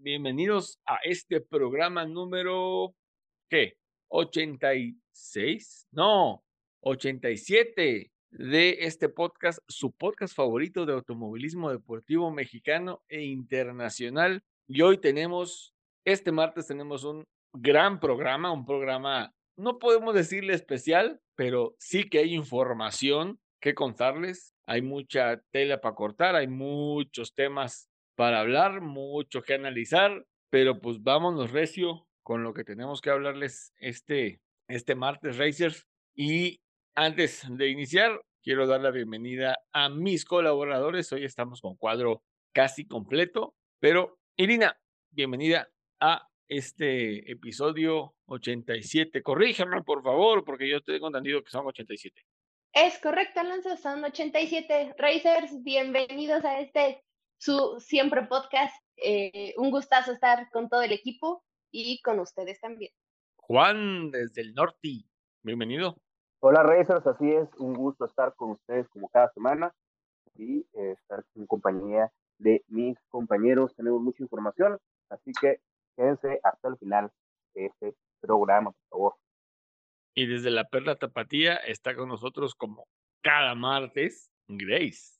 Bienvenidos a este programa número, ¿qué? 86? No, 87 de este podcast, su podcast favorito de automovilismo deportivo mexicano e internacional. Y hoy tenemos, este martes tenemos un gran programa, un programa, no podemos decirle especial, pero sí que hay información que contarles. Hay mucha tela para cortar, hay muchos temas para hablar, mucho que analizar, pero pues vámonos recio con lo que tenemos que hablarles este, este martes, Racers. Y antes de iniciar, quiero dar la bienvenida a mis colaboradores. Hoy estamos con cuadro casi completo, pero Irina, bienvenida a este episodio 87. Corríjame, por favor, porque yo tengo entendido que son 87. Es correcto, Alonso, son 87 Racers. Bienvenidos a este su siempre podcast. Eh, un gustazo estar con todo el equipo y con ustedes también. Juan, desde el norte, bienvenido. Hola Racers, así es, un gusto estar con ustedes como cada semana y eh, estar en compañía de mis compañeros. Tenemos mucha información, así que quédense hasta el final de este programa, por favor. Y desde la Perla Tapatía está con nosotros como cada martes Grace.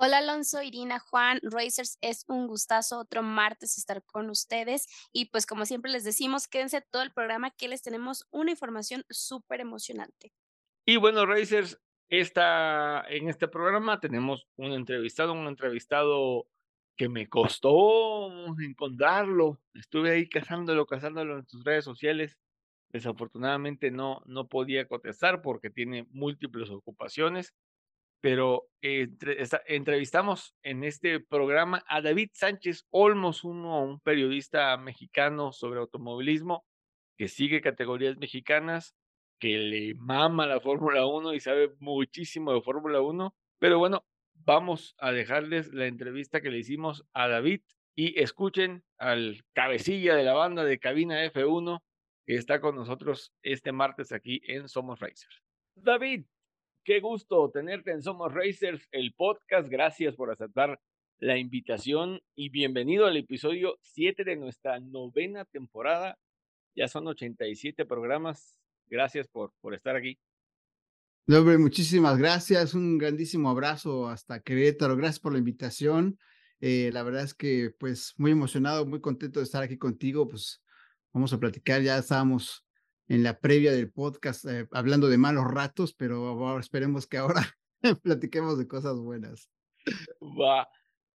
Hola Alonso, Irina, Juan, Racers, es un gustazo otro martes estar con ustedes y pues como siempre les decimos, quédense todo el programa que les tenemos una información súper emocionante. Y bueno, Racers, esta, en este programa tenemos un entrevistado, un entrevistado que me costó encontrarlo. Estuve ahí cazándolo, cazándolo en sus redes sociales. Desafortunadamente no, no podía contestar porque tiene múltiples ocupaciones pero entrevistamos en este programa a David Sánchez Olmos, uno, un periodista mexicano sobre automovilismo que sigue categorías mexicanas, que le mama la Fórmula 1 y sabe muchísimo de Fórmula 1. Pero bueno, vamos a dejarles la entrevista que le hicimos a David y escuchen al cabecilla de la banda de Cabina F1 que está con nosotros este martes aquí en Somos Racers. David, Qué gusto tenerte en Somos Racers, el podcast. Gracias por aceptar la invitación y bienvenido al episodio 7 de nuestra novena temporada. Ya son 87 programas. Gracias por, por estar aquí. No, hombre, muchísimas gracias. Un grandísimo abrazo hasta Querétaro. Gracias por la invitación. Eh, la verdad es que, pues, muy emocionado, muy contento de estar aquí contigo. Pues, vamos a platicar. Ya estábamos en la previa del podcast eh, hablando de malos ratos, pero esperemos que ahora platiquemos de cosas buenas. Va.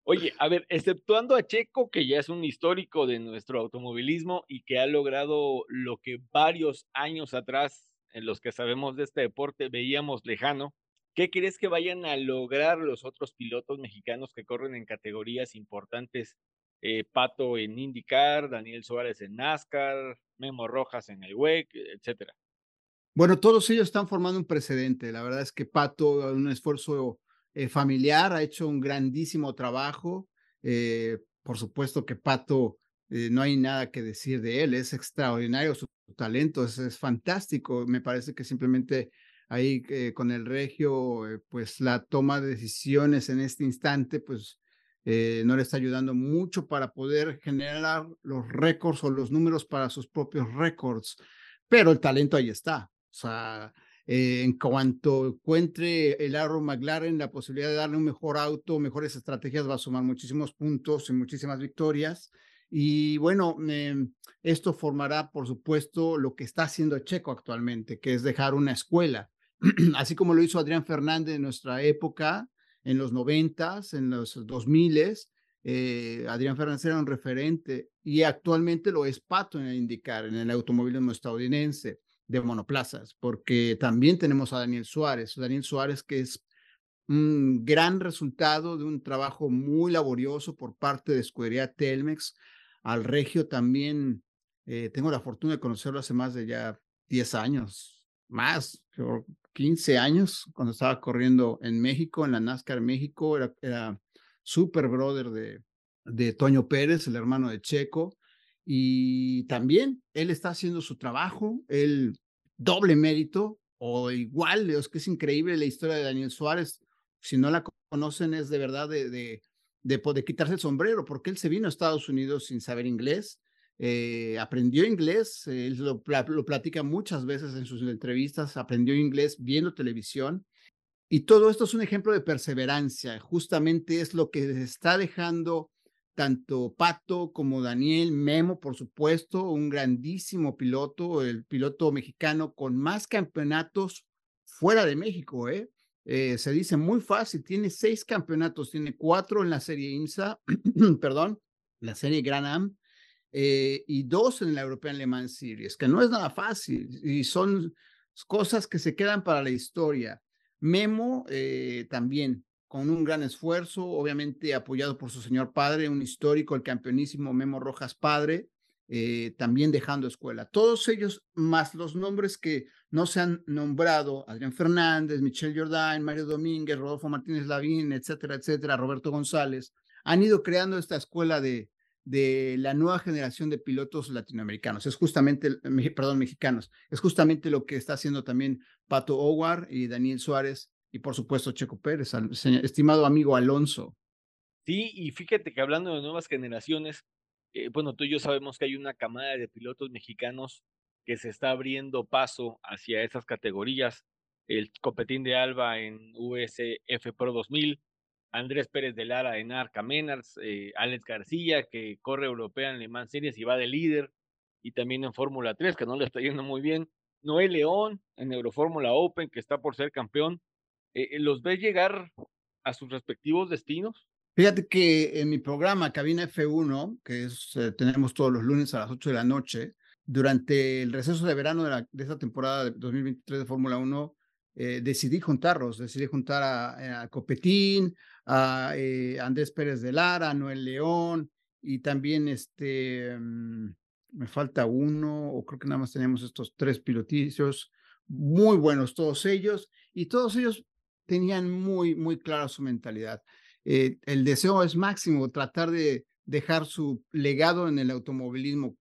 Oye, a ver, exceptuando a Checo, que ya es un histórico de nuestro automovilismo y que ha logrado lo que varios años atrás, en los que sabemos de este deporte, veíamos lejano, ¿qué crees que vayan a lograr los otros pilotos mexicanos que corren en categorías importantes eh, Pato en IndyCar, Daniel Suárez en NASCAR, Memo Rojas en el WEC, etcétera. Bueno, todos ellos están formando un precedente. La verdad es que Pato, un esfuerzo eh, familiar, ha hecho un grandísimo trabajo. Eh, por supuesto que Pato, no hay nada que decir de él, es extraordinario su talento, es, es fantástico. Me parece que simplemente ahí con el regio, pues la toma de decisiones en este instante, pues eh, no le está ayudando mucho para poder generar los récords o los números para sus propios récords, pero el talento ahí está. O sea, eh, en cuanto encuentre el Arrow McLaren la posibilidad de darle un mejor auto, mejores estrategias, va a sumar muchísimos puntos y muchísimas victorias. Y bueno, em, esto formará, por supuesto, lo que está haciendo Checo actualmente, que es dejar una escuela. Así como lo hizo Adrián Fernández en nuestra época, en los noventas, en los dos miles, eh, Adrián Fernández era un referente y actualmente lo es Pato en el indicar, en el automovilismo estadounidense de monoplazas, porque también tenemos a Daniel Suárez, Daniel Suárez que es un gran resultado de un trabajo muy laborioso por parte de Escudería Telmex. Al Regio también eh, tengo la fortuna de conocerlo hace más de ya 10 años, más, 15 años, cuando estaba corriendo en México, en la NASCAR México, era, era super brother de, de Toño Pérez, el hermano de Checo, y también él está haciendo su trabajo, el doble mérito, o igual, es que es increíble la historia de Daniel Suárez, si no la conocen es de verdad de, de, de poder quitarse el sombrero, porque él se vino a Estados Unidos sin saber inglés, eh, aprendió inglés, él lo, lo, platica muchas veces en sus entrevistas, aprendió inglés viendo televisión. Y todo esto es un ejemplo de perseverancia, justamente es lo que está dejando tanto Pato como Daniel, Memo, por supuesto, un grandísimo piloto, el piloto mexicano con más campeonatos fuera de México, ¿eh? Eh, se dice muy fácil, tiene seis campeonatos, tiene cuatro en la serie IMSA, perdón, la serie Gran Am, eh, y dos en la European Le Mans Series, que no es nada fácil y son cosas que se quedan para la historia. Memo eh, también, con un gran esfuerzo, obviamente apoyado por su señor padre, un histórico, el campeonísimo Memo Rojas padre, eh, también dejando escuela. Todos ellos, más los nombres que no se han nombrado, Adrián Fernández, Michelle Jordan, Mario Domínguez, Rodolfo Martínez Lavín, etcétera, etcétera, Roberto González, han ido creando esta escuela de, de la nueva generación de pilotos latinoamericanos. Es justamente, perdón, mexicanos. Es justamente lo que está haciendo también Pato Howard y Daniel Suárez y por supuesto Checo Pérez, estimado amigo Alonso. Sí, y fíjate que hablando de nuevas generaciones, eh, bueno, tú y yo sabemos que hay una camada de pilotos mexicanos que se está abriendo paso hacia esas categorías. El Copetín de Alba en USF Pro 2000, Andrés Pérez de Lara en Arca Menars, eh, Alex García, que corre europea en Le Mans Series y va de líder, y también en Fórmula 3, que no le está yendo muy bien. Noé León en Eurofórmula Open, que está por ser campeón. Eh, ¿Los ves llegar a sus respectivos destinos? Fíjate que en mi programa Cabina F1, que es, eh, tenemos todos los lunes a las 8 de la noche, durante el receso de verano de, la, de esta temporada de 2023 de Fórmula 1, eh, decidí juntarlos, decidí juntar a, Copetín, a eh, Andrés Pérez de Lara, a Noel León y también este, mm, me falta uno, o creo que nada más tenemos estos tres pilotillos, muy buenos todos ellos, y todos ellos tenían muy, muy clara su mentalidad. Eh, el deseo es máximo, tratar de dejar su legado en el automovilismo.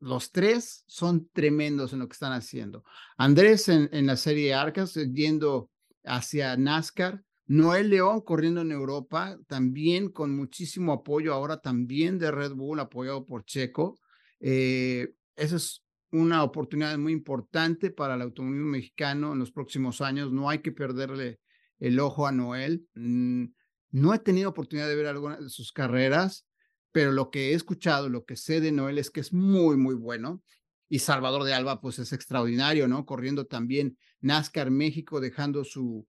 Los tres son tremendos en lo que están haciendo. Andrés en, la serie Arcas, eh, yendo hacia NASCAR. Noel León corriendo en Europa, también con muchísimo apoyo ahora también de Red Bull, apoyado por Checo. Eh, esa es una oportunidad muy importante para el automovilismo mexicano en los próximos años. No hay que perderle el ojo a Noel. Mm, no he tenido oportunidad de ver algunas de sus carreras, pero lo que he escuchado, lo que sé de Noel es que es muy, muy bueno. Y Salvador de Alba, pues es extraordinario, ¿no? Corriendo también NASCAR México, dejando su,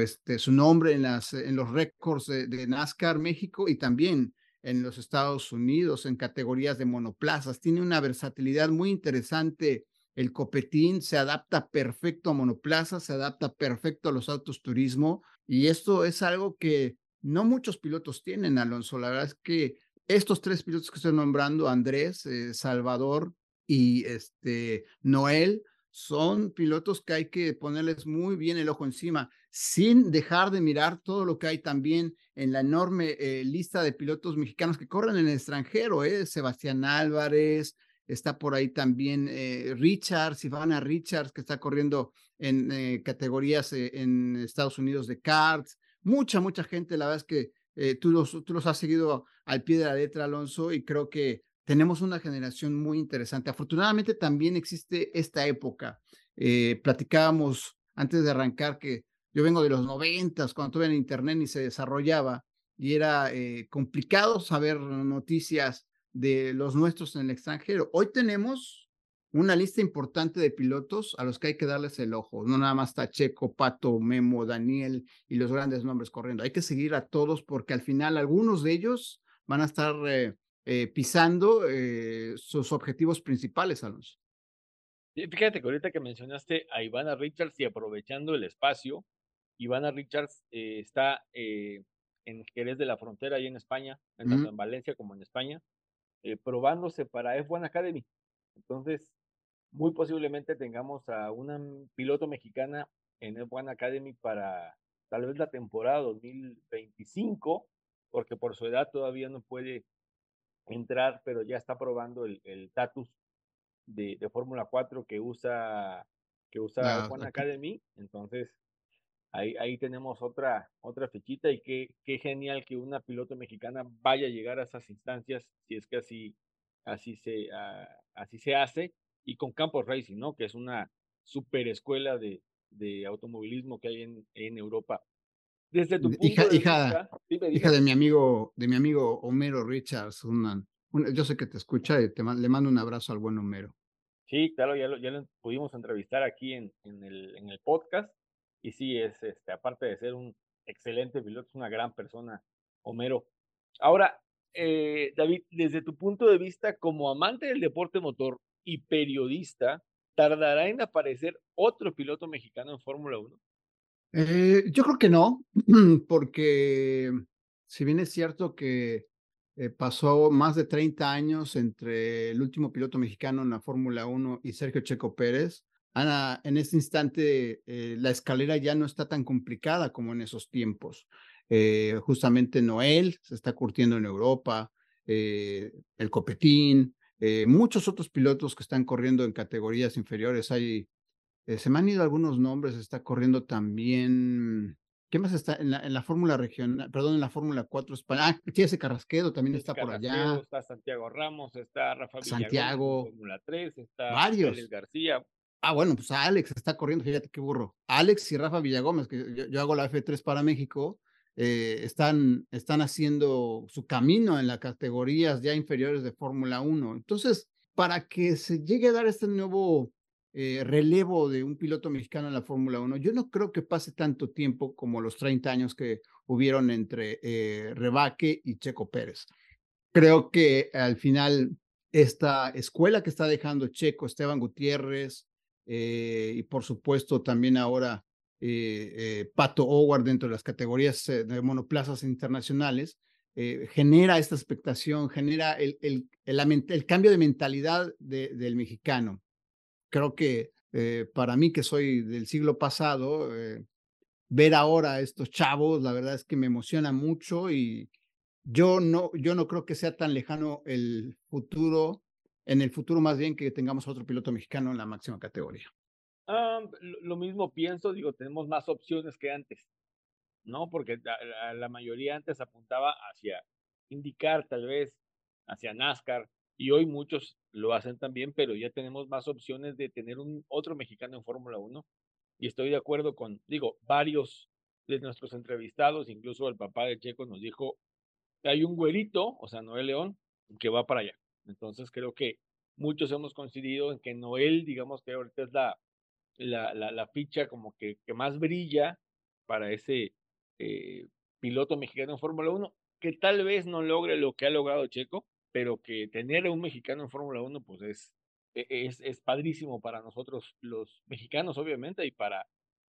este, su nombre en, las, en los récords de, de, NASCAR México y también en los Estados Unidos en categorías de monoplazas. Tiene una versatilidad muy interesante. El copetín se adapta perfecto a monoplazas, se adapta perfecto a los autos turismo y esto es algo que no muchos pilotos tienen, Alonso. La verdad es que estos tres pilotos que estoy nombrando, Andrés, eh, Salvador y este, Noel, son pilotos que hay que ponerles muy bien el ojo encima, sin dejar de mirar todo lo que hay también en la enorme eh, lista de pilotos mexicanos que corren en el extranjero, ¿eh? Sebastián Álvarez, está por ahí también eh, Richards, Ivana Richards, que está corriendo en eh, categorías en Estados Unidos de karts, mucha, mucha gente, la verdad es que tú, los, tú los has seguido al pie de la letra, Alonso, y creo que tenemos una generación muy interesante. Afortunadamente también existe esta época. Eh, platicábamos antes de arrancar que yo vengo de los noventas, cuando tuve en internet y se desarrollaba y era eh, complicado saber noticias de los nuestros en el extranjero. Hoy tenemos una lista importante de pilotos a los que hay que darles el ojo. No nada más está Checo, Pato, Memo, Daniel y los grandes nombres corriendo. Hay que seguir a todos porque al final algunos de ellos van a estar eh, eh, pisando eh, sus objetivos principales, Alonso. Fíjate que ahorita que mencionaste a Ivana Richards y aprovechando el espacio, Ivana Richards está eh, en Jerez de la Frontera, ahí en España, tanto en Valencia como en España, probándose para F1 Academy. Entonces, muy posiblemente tengamos a una piloto mexicana en F1 Academy para tal vez la temporada 2025, porque por su edad todavía no puede entrar, pero ya está probando el, el Tatus de, de Fórmula 4 que usa que usa F1 Academy. Entonces, ahí, ahí tenemos otra, otra fichita y qué, qué genial que una piloto mexicana vaya a llegar a esas instancias, si es que así, así, se, ah, así se hace, y con Campos Racing, ¿no? Que es una super escuela de, de automovilismo que hay en, en Europa. Desde tu punto hija, de hija, vista, hija de mi amigo, de mi amigo Homero Richards, una, yo sé que te escucha y te, le mando un abrazo al buen Homero. Sí, claro, ya lo, ya lo pudimos entrevistar aquí en, en, el, en el podcast. Y sí, es, este, aparte de ser un excelente piloto, es una gran persona, Homero. Ahora, eh, David, desde tu punto de vista como amante del deporte motor y periodista, ¿tardará en aparecer otro piloto mexicano en Fórmula 1? Eh, yo creo que no, porque si bien es cierto que eh, pasó más de 30 años entre el último piloto mexicano en la Fórmula 1 y Sergio Checo Pérez, Ana, en este instante eh, la escalera ya no está tan complicada como en esos tiempos. Justamente Noel se está curtiendo en Europa, el Copetín, muchos otros pilotos que están corriendo en categorías inferiores. Hay, se me han ido algunos nombres, está corriendo también. ¿Qué más está en la, en la Fórmula Regional? Perdón, en la Fórmula 4 España. Ah, ese Carrasquedo también está por allá. Está Santiago Ramos, está Rafa Santiago. Fórmula 3, está varios. García. Ah, bueno, pues Alex está corriendo, fíjate qué burro. Alex y Rafa Villagómez, que yo, hago la F3 para México, eh, están, están haciendo su camino en las categorías ya inferiores de Fórmula 1. Entonces, para que se llegue a dar este nuevo eh, relevo de un piloto mexicano en la Fórmula 1, yo no creo que pase tanto tiempo como los 30 años que hubieron entre eh, Rebaque y Checo Pérez. Creo que al final esta escuela que está dejando Checo, Esteban Gutiérrez, eh, y por supuesto también ahora eh, eh, Pato Howard dentro de las categorías de monoplazas internacionales, genera esta expectación, genera el, cambio de mentalidad del mexicano. Creo que para mí, que soy del siglo pasado, ver ahora a estos chavos, la verdad es que me emociona mucho y yo no, yo no creo que sea tan lejano el futuro en el futuro más bien que tengamos otro piloto mexicano en la máxima categoría. Ah, lo mismo pienso, digo, tenemos más opciones que antes, ¿no? Porque la, mayoría antes apuntaba hacia indicar tal vez, hacia NASCAR, y hoy muchos lo hacen también, pero ya tenemos más opciones de tener un otro mexicano en Fórmula 1. Y estoy de acuerdo con, digo, varios de nuestros entrevistados, incluso el papá de Checo nos dijo, hay un güerito, o sea, Noel León, que va para allá. Entonces creo que muchos hemos coincidido en que Noel, digamos que ahorita es la, la, la, ficha como que, que, más brilla para ese eh, piloto mexicano en Fórmula 1, que tal vez no logre lo que ha logrado Checo, pero que tener a un mexicano en Fórmula 1 pues es, e, es, es padrísimo para nosotros los mexicanos, obviamente, y para,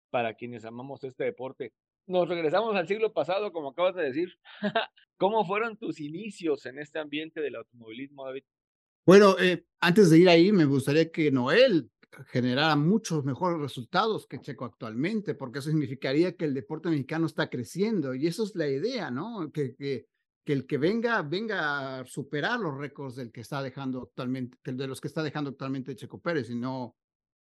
para quienes amamos este deporte. Nos regresamos al siglo pasado, como acabas de decir. ¿Cómo fueron tus inicios en este ambiente del automovilismo, David? Bueno, eh, antes de ir ahí, me gustaría que Noel generara muchos mejores resultados que Checo actualmente, porque eso significaría que el deporte mexicano está creciendo y eso es la idea, ¿no? Que, que, que el que venga, venga a superar los récords del que está dejando actualmente, de los que está dejando actualmente Checo Pérez y no,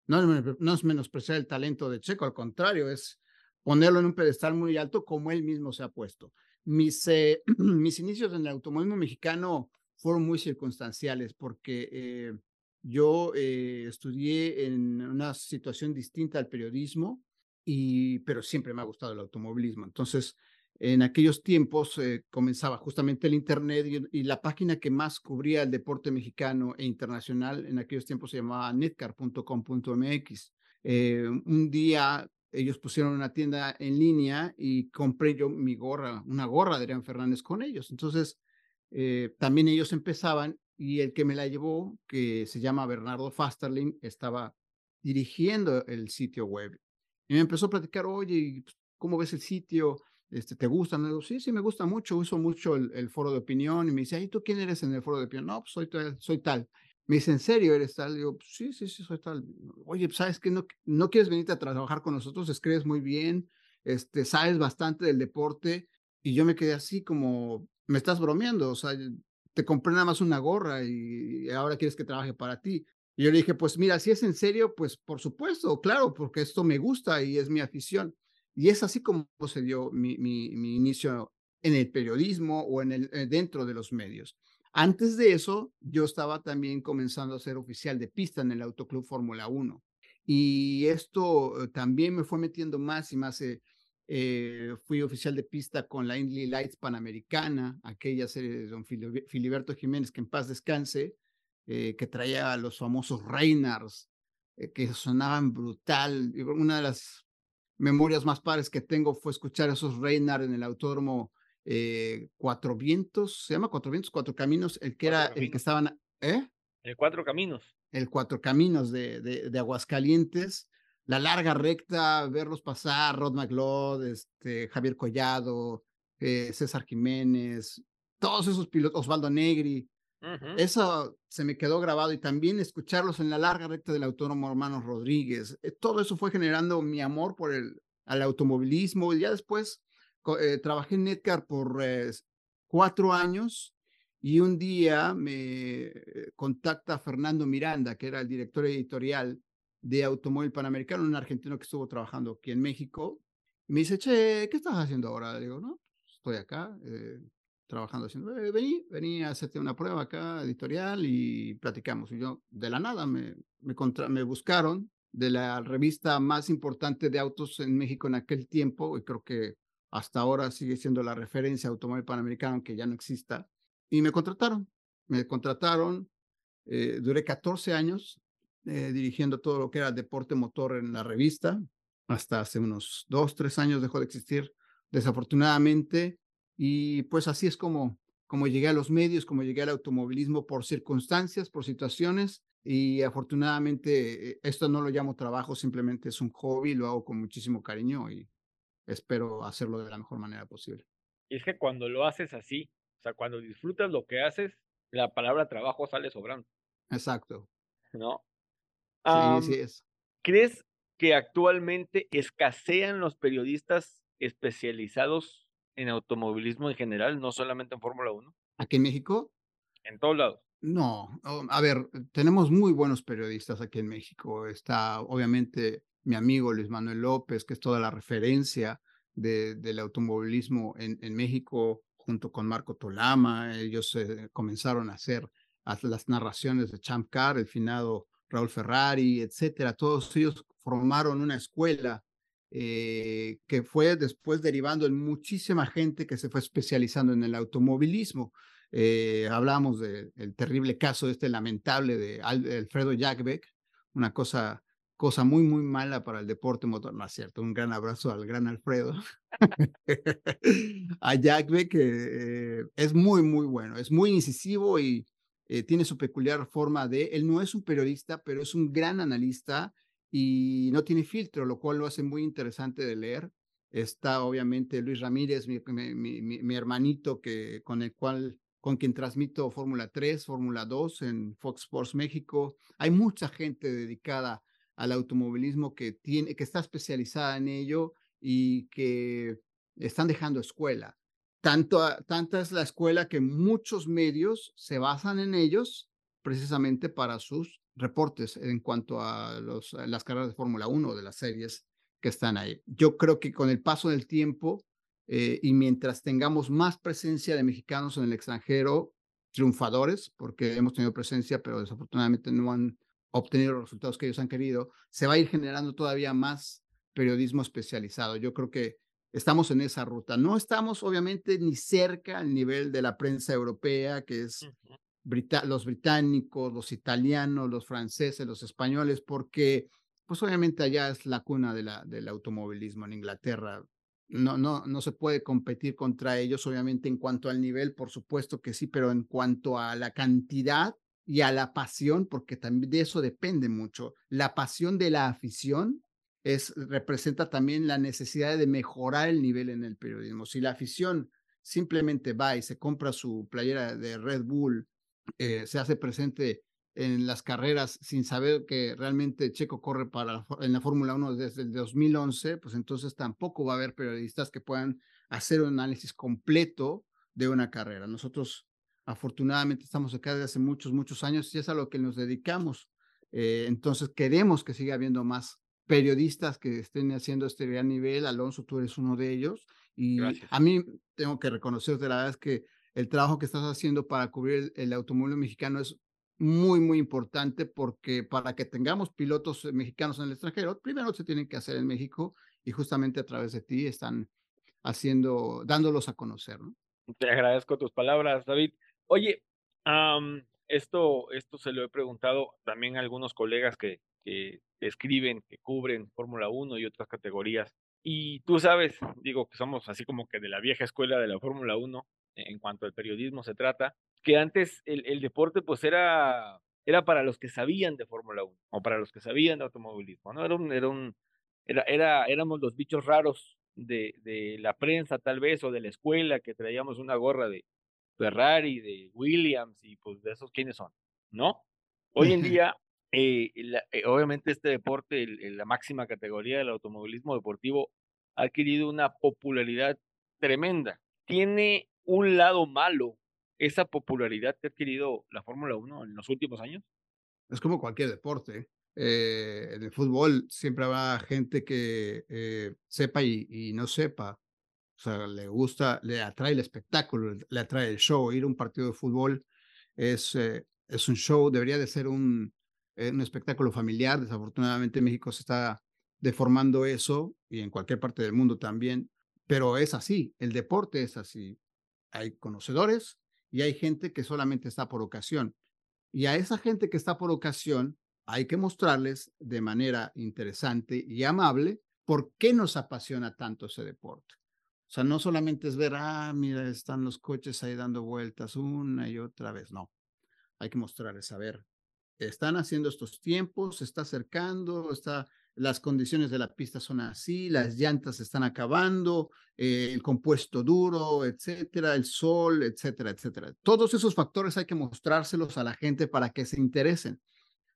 no, no es menospreciar el talento de Checo, al contrario, es ponerlo en un pedestal muy alto como él mismo se ha puesto. Mis, eh, mis inicios en el automovilismo mexicano fueron muy circunstanciales porque eh, yo eh, estudié en una situación distinta al periodismo, y, pero siempre me ha gustado el automovilismo. Entonces, en aquellos tiempos comenzaba justamente el Internet y, la página que más cubría el deporte mexicano e internacional en aquellos tiempos se llamaba netcar.com.mx. un día ellos pusieron una tienda en línea y compré yo mi gorra, una gorra de Adrián Fernández con ellos. Entonces, eh, también ellos empezaban y el que me la llevó, que se llama Bernardo Fasterling, estaba dirigiendo el sitio web. Y me empezó a platicar, oye, pues, ¿cómo ves el sitio? Este, ¿Te gusta? digo, sí, sí, me gusta mucho, uso mucho el, foro de opinión. Y me dice, ¿y tú quién eres en el foro de opinión? No, pues soy, soy tal. Me dice, ¿en serio eres tal? Digo, sí, sí, sí, soy tal. Oye, pues, ¿sabes que no, no quieres venirte a trabajar con nosotros? Escribes muy bien, este, sabes bastante del deporte. Y yo me quedé así como, me estás bromeando, o sea, te compré nada más una gorra y ahora quieres que trabaje para ti. Y yo le dije, pues mira, si es en serio, pues por supuesto, claro, porque esto me gusta y es mi afición. Y es así como se dio mi, mi, inicio en el periodismo o en el, eh, dentro de los medios. Antes de eso, yo estaba también comenzando a ser oficial de pista en el Autoclub Fórmula 1. Y esto eh, también me fue metiendo más y más. Eh, eh, fui oficial de pista con la Indy Lights Panamericana, aquella serie de don Filiberto Jiménez, que en paz descanse, eh, que traía a los famosos Reinars, eh, que sonaban brutal. Una de las memorias más padres que tengo fue escuchar esos Reinars en el autódromo Cuatro Vientos, se llama Cuatro Vientos, Cuatro Caminos, el que era el que estaban, ¿eh? El Cuatro Caminos. El Cuatro Caminos de, de, de Aguascalientes la larga recta, verlos pasar, Rod McLeod, este, Javier Collado, eh, César Jiménez, todos esos pilotos, Osvaldo Negri, eso se me quedó grabado y también escucharlos en la larga recta del autónomo hermano Rodríguez. Eh, todo eso fue generando mi amor por el al automovilismo y ya después eh, trabajé en Netcar por cuatro años y un día me contacta Fernando Miranda, que era el director editorial de Automóvil Panamericano, un argentino que estuvo trabajando aquí en México. me dice, che, ¿qué estás haciendo ahora? Le digo, no, estoy acá eh, trabajando haciendo, eh, vení, vení a hacerte una prueba acá, editorial, y platicamos. Y yo, de la nada, me, me, me buscaron de la revista más importante de autos en México en aquel tiempo, y creo que hasta ahora sigue siendo la referencia Automóvil Panamericano, aunque ya no exista, y me contrataron. Me contrataron, eh, duré 14 años eh, dirigiendo todo lo que era deporte motor en la revista. Hasta hace unos dos, tres años dejó de existir, desafortunadamente. Y pues así es como, como llegué a los medios, como llegué al automovilismo por circunstancias, por situaciones. Y afortunadamente eh, esto no lo llamo trabajo, simplemente es un hobby, lo hago con muchísimo cariño y espero hacerlo de la mejor manera posible. Y es que cuando lo haces así, o sea, cuando disfrutas lo que haces, la palabra trabajo sale sobrando. Exacto. ¿No? Sí, sí es. ¿Crees que actualmente escasean los periodistas especializados en automovilismo en general, no solamente en Fórmula 1? ¿Aquí en México? En todos lados. No, oh, a ver, tenemos muy buenos periodistas aquí en México. Está obviamente mi amigo Luis Manuel López, que es toda la referencia de, del automovilismo en, en, México, junto con Marco Tolama. Ellos eh, comenzaron a hacer las narraciones de Champ Car, el finado Raúl Ferrari, etcétera, todos ellos formaron una escuela eh, que fue después derivando en muchísima gente que se fue especializando en el automovilismo. Eh, hablamos del terrible caso este lamentable de Alfredo Jagbeck, una cosa, cosa muy, muy mala para el deporte motor, no es cierto, un gran abrazo al gran Alfredo. a Jagbeck eh, es muy, muy bueno, es muy incisivo y eh, tiene su peculiar forma de, él no es un periodista, pero es un gran analista y no tiene filtro, lo cual lo hace muy interesante de leer. Está obviamente Luis Ramírez, mi, mi, hermanito, que, con el cual, con quien transmito Fórmula 3, Fórmula 2 en Fox Sports México. Hay mucha gente dedicada al automovilismo que, tiene, que está especializada en ello y que están dejando escuela. Tanto, tanta es la escuela que muchos medios se basan en ellos precisamente para sus reportes en cuanto a los, las carreras de Fórmula 1 de las series que están ahí. Yo creo que con el paso del tiempo eh, y mientras tengamos más presencia de mexicanos en el extranjero, triunfadores, porque hemos tenido presencia, pero desafortunadamente no han obtenido los resultados que ellos han querido, se va a ir generando todavía más periodismo especializado. Yo creo que estamos en esa ruta. No estamos obviamente ni cerca al nivel de la prensa europea, que es los británicos, los italianos, los franceses, los españoles, porque pues obviamente allá es la cuna de la, del automovilismo en Inglaterra. No, no, no se puede competir contra ellos, obviamente en cuanto al nivel, por supuesto que sí, pero en cuanto a la cantidad y a la pasión, porque también de eso depende mucho, la pasión de la afición es, representa también la necesidad de mejorar el nivel en el periodismo. Si la afición simplemente va y se compra su playera de Red Bull, eh, se hace presente en las carreras sin saber que realmente Checo corre para en la Fórmula 1 desde el 2011, pues entonces tampoco va a haber periodistas que puedan hacer un análisis completo de una carrera. Nosotros afortunadamente estamos acá desde hace muchos, muchos años y es a lo que nos dedicamos. Eh, entonces queremos que siga habiendo más periodistas que estén haciendo este gran nivel. Alonso, tú eres uno de ellos. Y a mí tengo que reconocer, la verdad es que el trabajo que estás haciendo para cubrir el, automóvil mexicano es muy, muy importante porque para que tengamos pilotos mexicanos en el extranjero, primero se tienen que hacer en México y justamente a través de ti están haciendo, dándolos a conocer. ¿no? Te agradezco tus palabras, David. Oye, esto, esto se lo he preguntado también a algunos colegas que, que escriben, que cubren Fórmula 1 y otras categorías. Y tú sabes, digo que somos así como que de la vieja escuela de la Fórmula 1 en cuanto al periodismo se trata, que antes el, el deporte pues era, era para los que sabían de Fórmula 1 o para los que sabían de automovilismo, ¿no? Era un, era un, era, era, éramos los bichos raros de, de la prensa tal vez o de la escuela que traíamos una gorra de Ferrari, de Williams y pues de esos quiénes son, ¿no? Hoy en día eh, eh, obviamente este deporte, la máxima categoría del automovilismo deportivo, ha adquirido una popularidad tremenda. Tiene un lado malo esa popularidad que ha adquirido la Fórmula 1 en los últimos años. Es como cualquier deporte. Eh, en el fútbol siempre habrá gente que sepa y, no sepa. O sea, le gusta, le atrae el espectáculo, le atrae el show. Ir a un partido de fútbol es, es un show, debería de ser un, un espectáculo familiar. Desafortunadamente México se está deformando eso y en cualquier parte del mundo también, pero es así, el deporte es así. Hay conocedores y hay gente que solamente está por ocasión. Y a esa gente que está por ocasión hay que mostrarles de manera interesante y amable por qué nos apasiona tanto ese deporte. O sea, no solamente es ver, ah, mira, están los coches ahí dando vueltas una y otra vez, no. Hay que mostrarles, a ver, están haciendo estos tiempos, se está acercando, está, las condiciones de la pista son así, las llantas se están acabando, eh, el compuesto duro, etcétera, el sol, etcétera, etcétera. Todos esos factores hay que mostrárselos a la gente para que se interesen.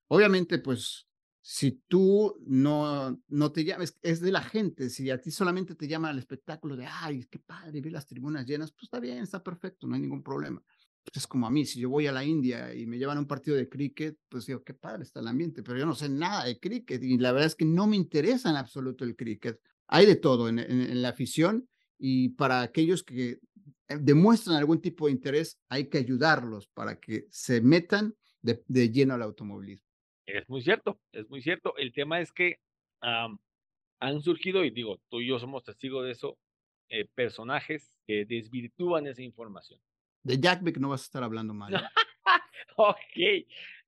Obviamente, pues, si tú no, no te llames, es de la gente, si a ti solamente te llama el espectáculo de, ay, qué padre, vi las tribunas llenas, pues está bien, está perfecto, no hay ningún problema pues es como a mí, si yo voy a la India y me llevan a un partido de cricket, pues digo, qué padre está el ambiente, pero yo no sé nada de cricket y la verdad es que no me interesa en absoluto el cricket. Hay de todo en, la afición y para aquellos que eh, demuestran algún tipo de interés, hay que ayudarlos para que se metan de, lleno al automovilismo. Es muy cierto, es muy cierto. El tema es que han surgido, y digo, tú y yo somos testigos de eso, eh, personajes que desvirtúan esa información. De Jack Beck no vas a estar hablando mal. ok.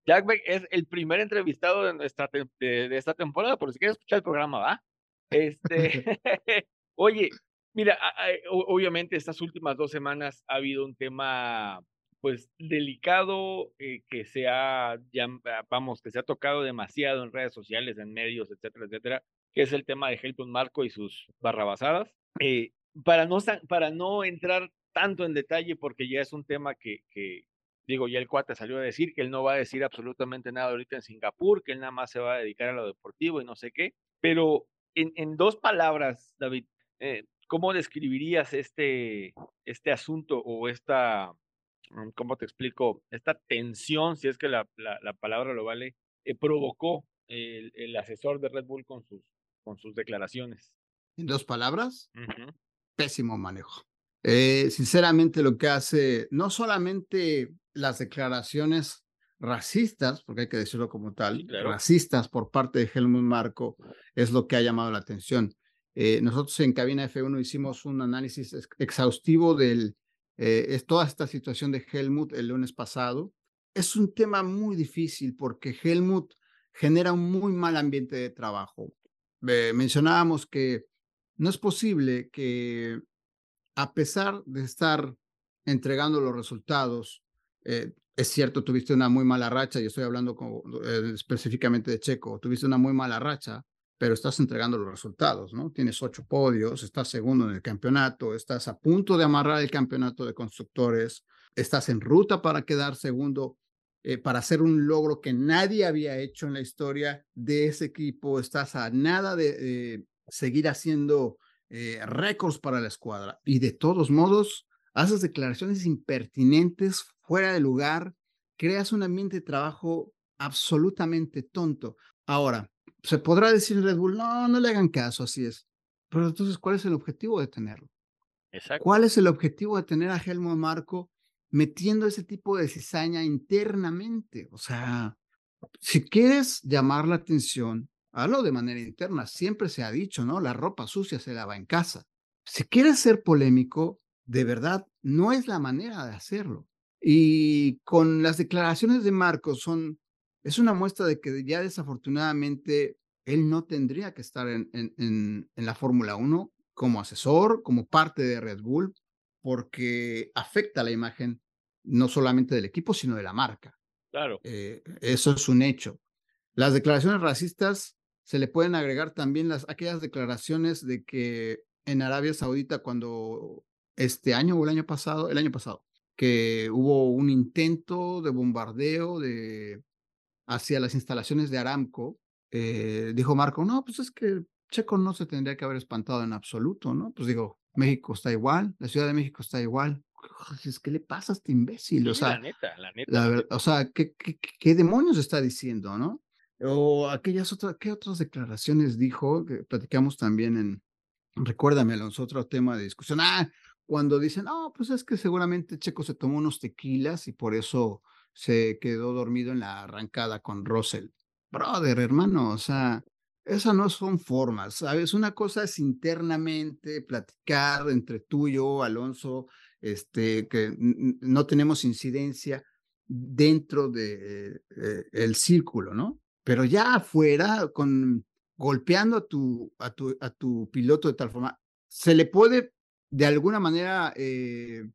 Jack Beck es el primer entrevistado de, nuestra de, esta temporada, por si quieres escuchar el programa, ¿va? Este, oye, mira, obviamente estas últimas dos semanas ha habido un tema, pues, delicado eh, que se ha, ya, vamos, que se ha tocado demasiado en redes sociales, en medios, etcétera, etcétera, que es el tema de Helton Marco y sus barrabasadas. Eh, para, no, para no entrar tanto en detalle porque ya es un tema que, que, digo, ya el cuate salió a decir que él no va a decir absolutamente nada ahorita en Singapur, que él nada más se va a dedicar a lo deportivo y no sé qué. Pero en, en dos palabras, David, eh, ¿cómo describirías este, este asunto o esta, mm, ¿cómo te explico? Esta tensión, si es que la, la, palabra lo vale, eh, provocó el, el, asesor de Red Bull con sus, con sus declaraciones. ¿En dos palabras? Pésimo manejo. Eh, sinceramente, lo que hace, no solamente las declaraciones racistas, porque hay que decirlo como tal, racistas por parte de Helmut Marco, es lo que ha llamado la atención. Eh, nosotros en Cabina F1 hicimos un análisis exhaustivo de eh, toda esta situación de Helmut el lunes pasado. Es un tema muy difícil porque Helmut genera un muy mal ambiente de trabajo. mencionábamos que no es posible que a pesar de estar entregando los resultados, eh, es cierto, tuviste una muy mala racha, y estoy hablando eh, específicamente de Checo, tuviste una muy mala racha, pero estás entregando los resultados, ¿no? Tienes ocho podios, estás segundo en el campeonato, estás a punto de amarrar el campeonato de constructores, estás en ruta para quedar segundo, eh, para hacer un logro que nadie había hecho en la historia de ese equipo, estás a nada de seguir haciendo eh, récords para la escuadra y de todos modos haces declaraciones impertinentes, fuera de lugar, creas un ambiente de trabajo absolutamente tonto. Ahora, se podrá decir Red Bull, no, no le hagan caso, así es. Pero entonces, ¿cuál es el objetivo de tenerlo? Exacto. ¿Cuál es el objetivo de tener a Helmut Marco metiendo ese tipo de cizaña internamente? O sea, si quieres llamar la atención, hazlo de manera interna. Siempre se ha dicho, ¿no? La ropa sucia se lava en casa. Si quieres ser polémico, de verdad, no es la manera de hacerlo. Y con las declaraciones de Marco son es una muestra de que ya desafortunadamente él no tendría que estar en, en, la Fórmula 1 como asesor, como parte de Red Bull, porque afecta la imagen no solamente del equipo, sino de la marca. Claro. Eh, eso es un hecho. Las declaraciones racistas se le pueden agregar también las, aquellas declaraciones de que en Arabia Saudita, cuando este año o el año pasado, el año pasado, que hubo un intento de bombardeo de hacia las instalaciones de Aramco, eh, dijo Marco, no, pues es que Checo no se tendría que haber espantado en absoluto, ¿no? Pues digo, México está igual, la Ciudad de México está igual. ¿Qué le pasa a este imbécil? o sea, la neta, la neta. o sea, ¿qué, qué, demonios está diciendo, no? O aquellas otras, ¿qué otras declaraciones dijo? Que platicamos también en, recuérdame, Alonso, otro tema de discusión. Ah, cuando dicen, no, pues es que seguramente Checo se tomó unos tequilas y por eso se quedó dormido en la arrancada con Russell. Brother, hermano, o sea, esas no son formas, ¿sabes? Una cosa es internamente platicar entre tú y yo, Alonso, este, que no tenemos incidencia dentro de eh, círculo, ¿no? Pero ya afuera, con golpeando a tu, a tu, a tu piloto de tal forma, se le puede de alguna manera eh,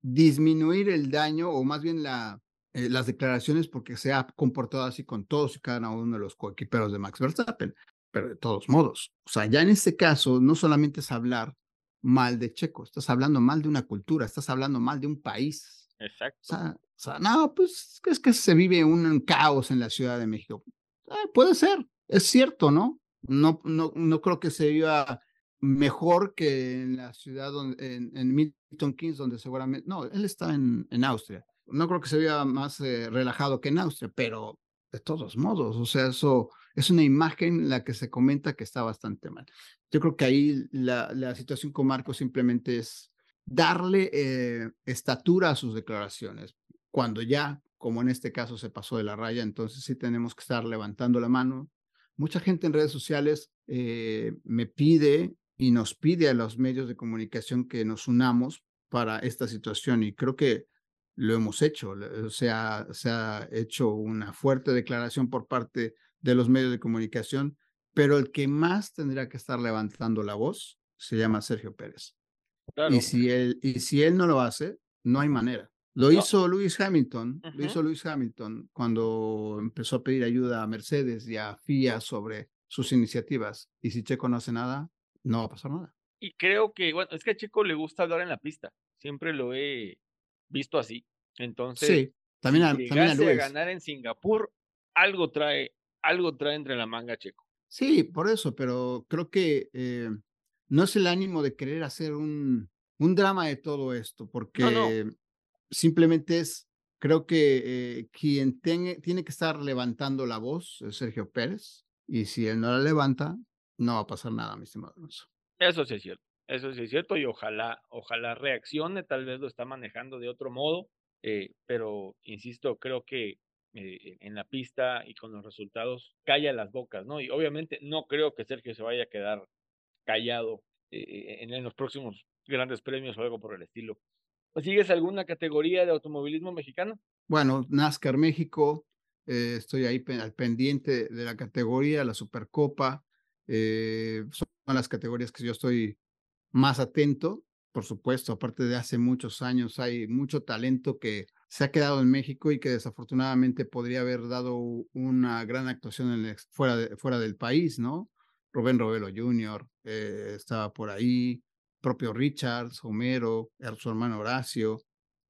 disminuir el daño o más bien la, eh, las declaraciones porque se ha comportado así con todos y cada uno de los coequiperos de Max Verstappen, pero de todos modos, o sea, ya en este caso no solamente es hablar mal de Checo, estás hablando mal de una cultura, estás hablando mal de un país. Exacto. O sea, no, pues es que se vive un caos en la Ciudad de México. Ah, puede ser, es cierto, ¿no? No, no, no creo que se viva mejor que en la ciudad donde, en, Milton Keynes, donde seguramente, no, él está en, en Austria no creo que se vea más eh, relajado que en Austria, pero de todos modos, o sea, eso es una imagen en la que se comenta que está bastante mal. Yo creo que ahí la, la situación con Marco simplemente es darle eh, estatura a sus declaraciones. Cuando ya, como en este caso, se pasó de la raya, entonces sí tenemos que estar levantando la mano. Mucha gente en redes sociales eh, me pide y nos pide a los medios de comunicación que nos unamos para esta situación y creo que lo hemos hecho. Se ha, se ha hecho una fuerte declaración por parte de los medios de comunicación, pero el que más tendría que estar levantando la voz se llama Sergio Pérez. Y, si él, y si él no lo hace, no hay manera. Lo hizo Lewis Hamilton, lo hizo Lewis Hamilton cuando empezó a pedir ayuda a Mercedes y a FIA sobre sus iniciativas. Y si Checo no hace nada, no va a pasar nada. Y creo que, bueno, es que a Checo le gusta hablar en la pista. Siempre lo he, visto así. Entonces, sí, también a, si también a, ganar en Singapur, algo trae, algo trae entre la manga checo. Sí, por eso, pero creo que eh, no es el ánimo de querer hacer un, un drama de todo esto, porque simplemente es, creo que eh, quien tiene, tiene que estar levantando la voz es Sergio Pérez, y si él no la levanta, no va a pasar nada, mi estimado Alonso. Eso sí es cierto. Eso sí es cierto y ojalá, ojalá reaccione, tal vez lo está manejando de otro modo, eh, pero insisto, creo que eh, en la pista y con los resultados calla las bocas, ¿no? Y obviamente no creo que Sergio se vaya a quedar callado eh, en, los próximos grandes premios o algo por el estilo. ¿Sigues alguna categoría de automovilismo mexicano? Bueno, NASCAR México, estoy ahí al pendiente de la categoría, la Supercopa, son las categorías que yo estoy más atento, por supuesto, aparte de hace muchos años hay mucho talento que se ha quedado en México y que desafortunadamente podría haber dado una gran actuación fuera del país, ¿no? Rubén Robelo Jr. eh, estaba por ahí, propio Richards, Homero, su hermano Horacio.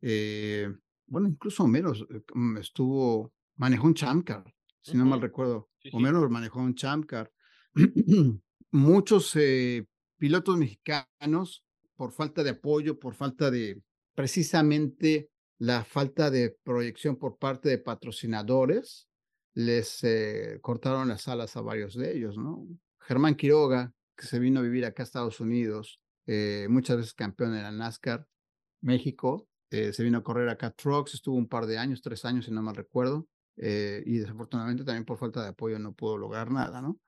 eh, bueno, incluso Homero eh, mm, estuvo, manejó un Chamcar, si no mal recuerdo. Sí, sí. Homero manejó un Chamcar. Muchos eh, pilotos mexicanos, por falta de apoyo, por falta de, precisamente la falta de proyección por parte de patrocinadores, les eh, cortaron las alas a varios de ellos, ¿no? Germán Quiroga, que se vino a vivir acá a Estados Unidos, eh, muchas veces campeón en la NASCAR, México, eh, se vino a correr acá Trucks, estuvo un par de años, tres años, si no mal recuerdo, eh, y desafortunadamente también por falta de apoyo no pudo lograr nada, ¿no?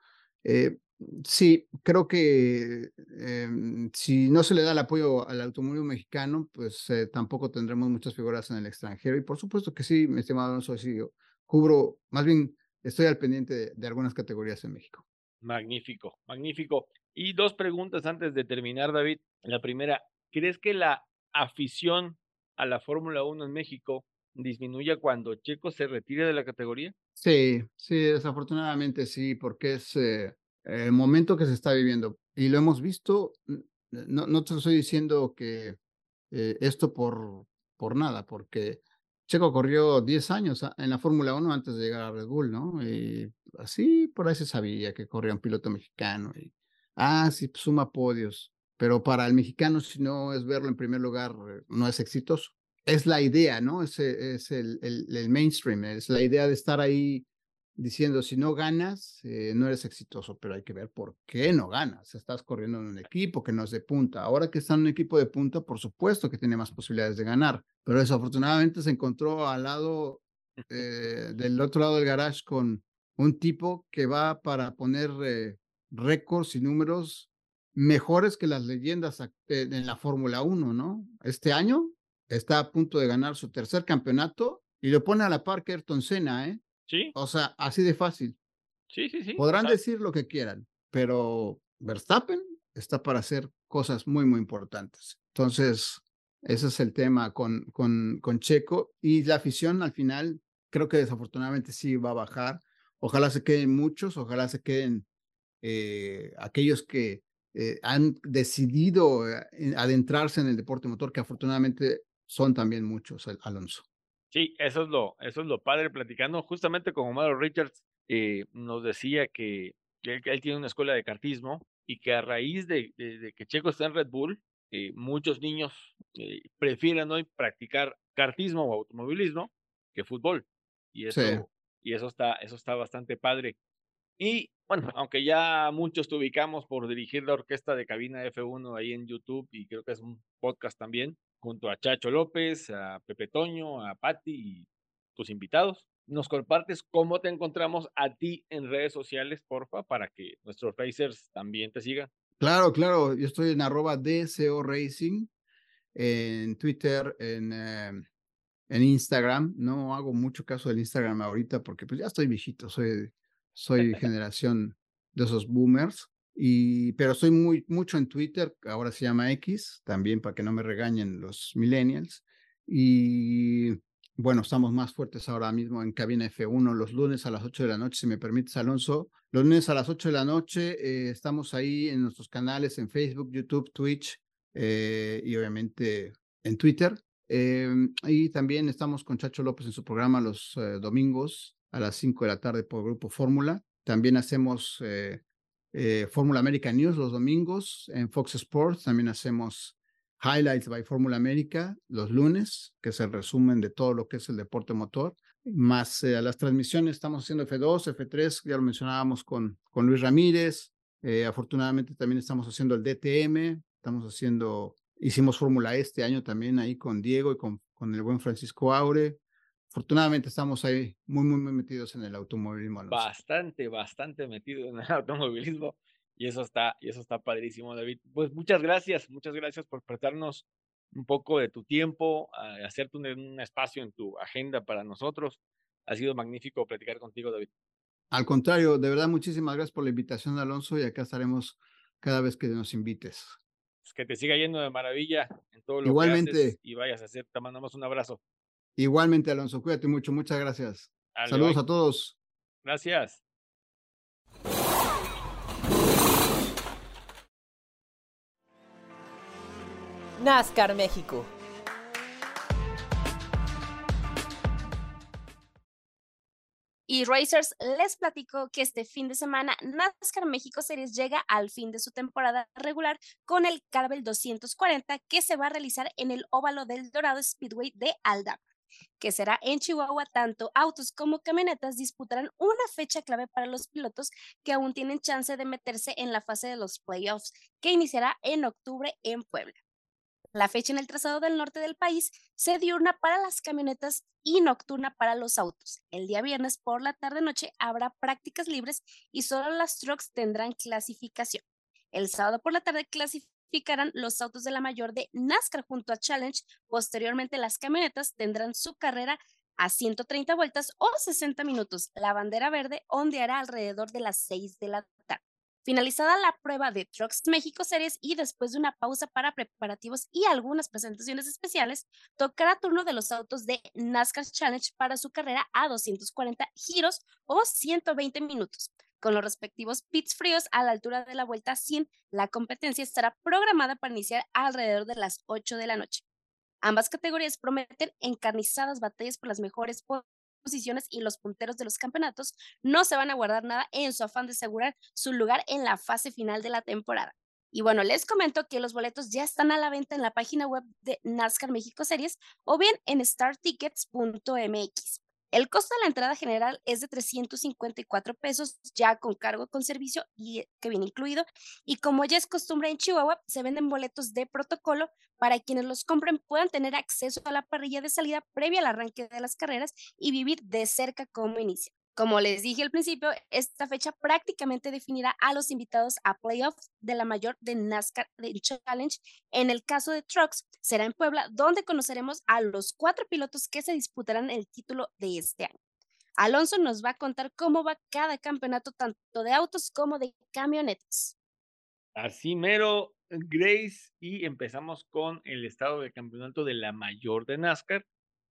Sí, creo que em, si no se le da el apoyo al automóvil mexicano, pues tampoco tendremos muchas figuras en el extranjero. Y por supuesto que sí, mi estimado Alonso, sí, yo cubro, más bien estoy al pendiente de, de algunas categorías en México. Magnífico, magnífico. Y dos preguntas antes de terminar, David. La primera, ¿crees que la afición a la Fórmula 1 en México disminuya cuando Checo se retire de la categoría? Sí, sí, desafortunadamente sí, porque es eh, el momento que se está viviendo. Y lo hemos visto, no, te estoy diciendo que eh, esto por, por nada, porque Checo corrió 10 años en la Fórmula 1 antes de llegar a Red Bull, ¿no? Y así por ahí se sabía que corría un piloto mexicano. Y, ah, sí, pues, suma podios. Pero para el mexicano, si no es verlo en primer lugar, eh, no es exitoso. Es la idea, ¿no? Es, eh, es el, el- el mainstream, es la idea de estar ahí diciendo, si no ganas, eh, no eres exitoso, pero hay que ver por qué no ganas. Estás corriendo en un equipo que no es de punta. Ahora que está en un equipo de punta, por supuesto que tiene más posibilidades de ganar, pero desafortunadamente se encontró al lado, eh, del otro lado del garage con un tipo que va para poner eh, récords y números mejores que las leyendas en la Fórmula 1, ¿no? Este año está a punto de ganar su tercer campeonato y lo pone a la par que Ayrton Senna, ¿eh? Sí, O sea, así de fácil. sí, sí, sí. Podrán decir lo que quieran, pero Verstappen está para hacer cosas muy, muy importantes. Entonces, ese es el tema con, con, con Checo y la afición al final creo que desafortunadamente sí va a bajar. Ojalá se queden muchos, ojalá se queden eh, aquellos que eh, han decidido eh, en- adentrarse en el deporte motor, que afortunadamente son también muchos, Al- Alonso. Sí, eso es lo, eso es lo padre, platicando justamente con Omar Richards, eh, nos decía que, que él, él tiene una escuela de kartismo y que a raíz de, de- de que Checo está en Red Bull, eh, muchos niños eh, prefieren hoy practicar kartismo o automovilismo que fútbol. Y Sí. eso, y eso está, eso está bastante padre. Y bueno, aunque ya muchos te ubicamos por dirigir la orquesta de cabina F1 ahí en YouTube y creo que es un podcast también, junto a Chacho López, a Pepe Toño, a Patti y tus invitados. Nos compartes cómo te encontramos a ti en redes sociales, porfa, para que nuestros racers también te sigan. Claro, claro, yo estoy en arroba DCO Racing, en Twitter, en, eh, en Instagram. No hago mucho caso del Instagram ahorita porque pues ya estoy viejito, soy, soy generación de esos boomers. Y, pero estoy muy mucho en Twitter, ahora se llama X, también para que no me regañen los millennials. Y bueno, estamos más fuertes ahora mismo en cabina F1 los lunes a las 8 de la noche, si me permites, Alonso. Los lunes a las 8 de la noche eh, estamos ahí en nuestros canales en Facebook, YouTube, Twitch eh, y obviamente en Twitter. Eh, y también estamos con Chacho López en su programa los eh, domingos a las 5 de la tarde por Grupo Fórmula. También hacemos eh, eh, Fórmula América News los domingos en Fox Sports. También hacemos Highlights by Fórmula América los lunes, que es el resumen de todo lo que es el deporte motor. Más eh, las transmisiones, estamos haciendo F2, F3, ya lo mencionábamos con, con Luis Ramírez. Eh, afortunadamente también estamos haciendo el DTM, estamos haciendo, hicimos Fórmula este año también ahí con Diego y con, con el buen Francisco Aure. Afortunadamente estamos ahí muy, muy, muy metidos en el automovilismo. Alonso. Bastante, bastante metido en el automovilismo. Y eso está, y eso está padrísimo, David. Pues muchas gracias, muchas gracias por prestarnos un poco de tu tiempo, a hacerte un, un espacio en tu agenda para nosotros. Ha sido magnífico platicar contigo, David. Al contrario, de verdad, muchísimas gracias por la invitación, Alonso, y acá estaremos cada vez que nos invites. Pues que te siga yendo de maravilla en todo lo que Igualmente. haces y vayas a hacer. Te mandamos un abrazo. Igualmente, Alonso, cuídate mucho, muchas gracias. Saludos a todos. Gracias. NASCAR México. Y Racers, les platico que este fin de semana NASCAR México Series llega al fin de su temporada regular con el Carvel 240 que se va a realizar en el Óvalo del Dorado Speedway de Aldama que será en Chihuahua, tanto autos como camionetas disputarán una fecha clave para los pilotos que aún tienen chance de meterse en la fase de los playoffs, que iniciará en octubre en Puebla. La fecha en el trazado del norte del país se diurna para las camionetas y nocturna para los autos. El día viernes por la tarde-noche habrá prácticas libres y solo las trucks tendrán clasificación. El sábado por la tarde clasificarán los autos de la mayor de NASCAR junto a Challenge. Posteriormente las camionetas tendrán su carrera a 130 vueltas o 60 minutos. La bandera verde ondeará alrededor de las 6 de la tarde. Finalizada la prueba de Trucks México Series y después de una pausa para preparativos y algunas presentaciones especiales, tocará turno de los autos de NASCAR Challenge para su carrera a 240 giros o 120 minutos. Con los respectivos pits fríos a la altura de la vuelta 100, la competencia estará programada para iniciar alrededor de las 8 de la noche. Ambas categorías prometen encarnizadas batallas por las mejores posiciones y los punteros de los campeonatos no se van a guardar nada en su afán de asegurar su lugar en la fase final de la temporada. Y bueno, les comento que los boletos ya están a la venta en la página web de NASCAR México Series o bien en startickets.mx. El costo de la entrada general es de 354 pesos, ya con cargo con servicio y eh, que viene incluido. Y como ya es costumbre en Chihuahua, se venden boletos de protocolo para quienes los compren puedan tener acceso a la parrilla de salida previa al arranque de las carreras y vivir de cerca cómo inicia. Como les dije al principio, esta fecha prácticamente definirá a los invitados a playoffs de la mayor de NASCAR Challenge. En el caso de Trucks, será en Puebla, donde conoceremos a los cuatro pilotos que se disputarán el título de este año. Alonso nos va a contar cómo va cada campeonato, tanto de autos como de camionetas. Así mero, Grace, y empezamos con el estado de campeonato de la mayor de NASCAR.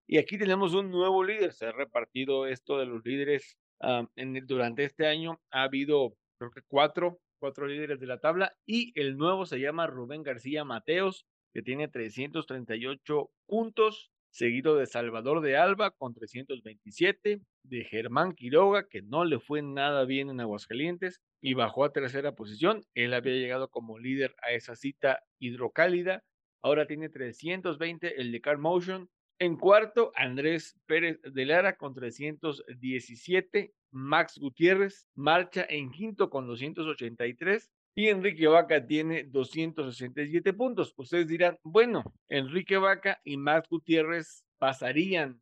Y aquí tenemos un nuevo líder. Se ha repartido esto de los líderes durante este año. Ha habido, creo que cuatro, cuatro líderes de la tabla. Y el nuevo se llama Rubén García Mateos, que tiene 338 puntos. Seguido de Salvador de Alba con 327, de Germán Quiroga, que no le fue nada bien en Aguascalientes y bajó a tercera posición. Él había llegado como líder a esa cita hidrocálida. Ahora tiene 320 el de Car Motion, en cuarto, Andrés Pérez de Lara con 317. Max Gutiérrez marcha en quinto con 283. Y Enrique Vaca tiene 267 puntos. Ustedes dirán, bueno, Enrique Vaca y Max Gutiérrez pasarían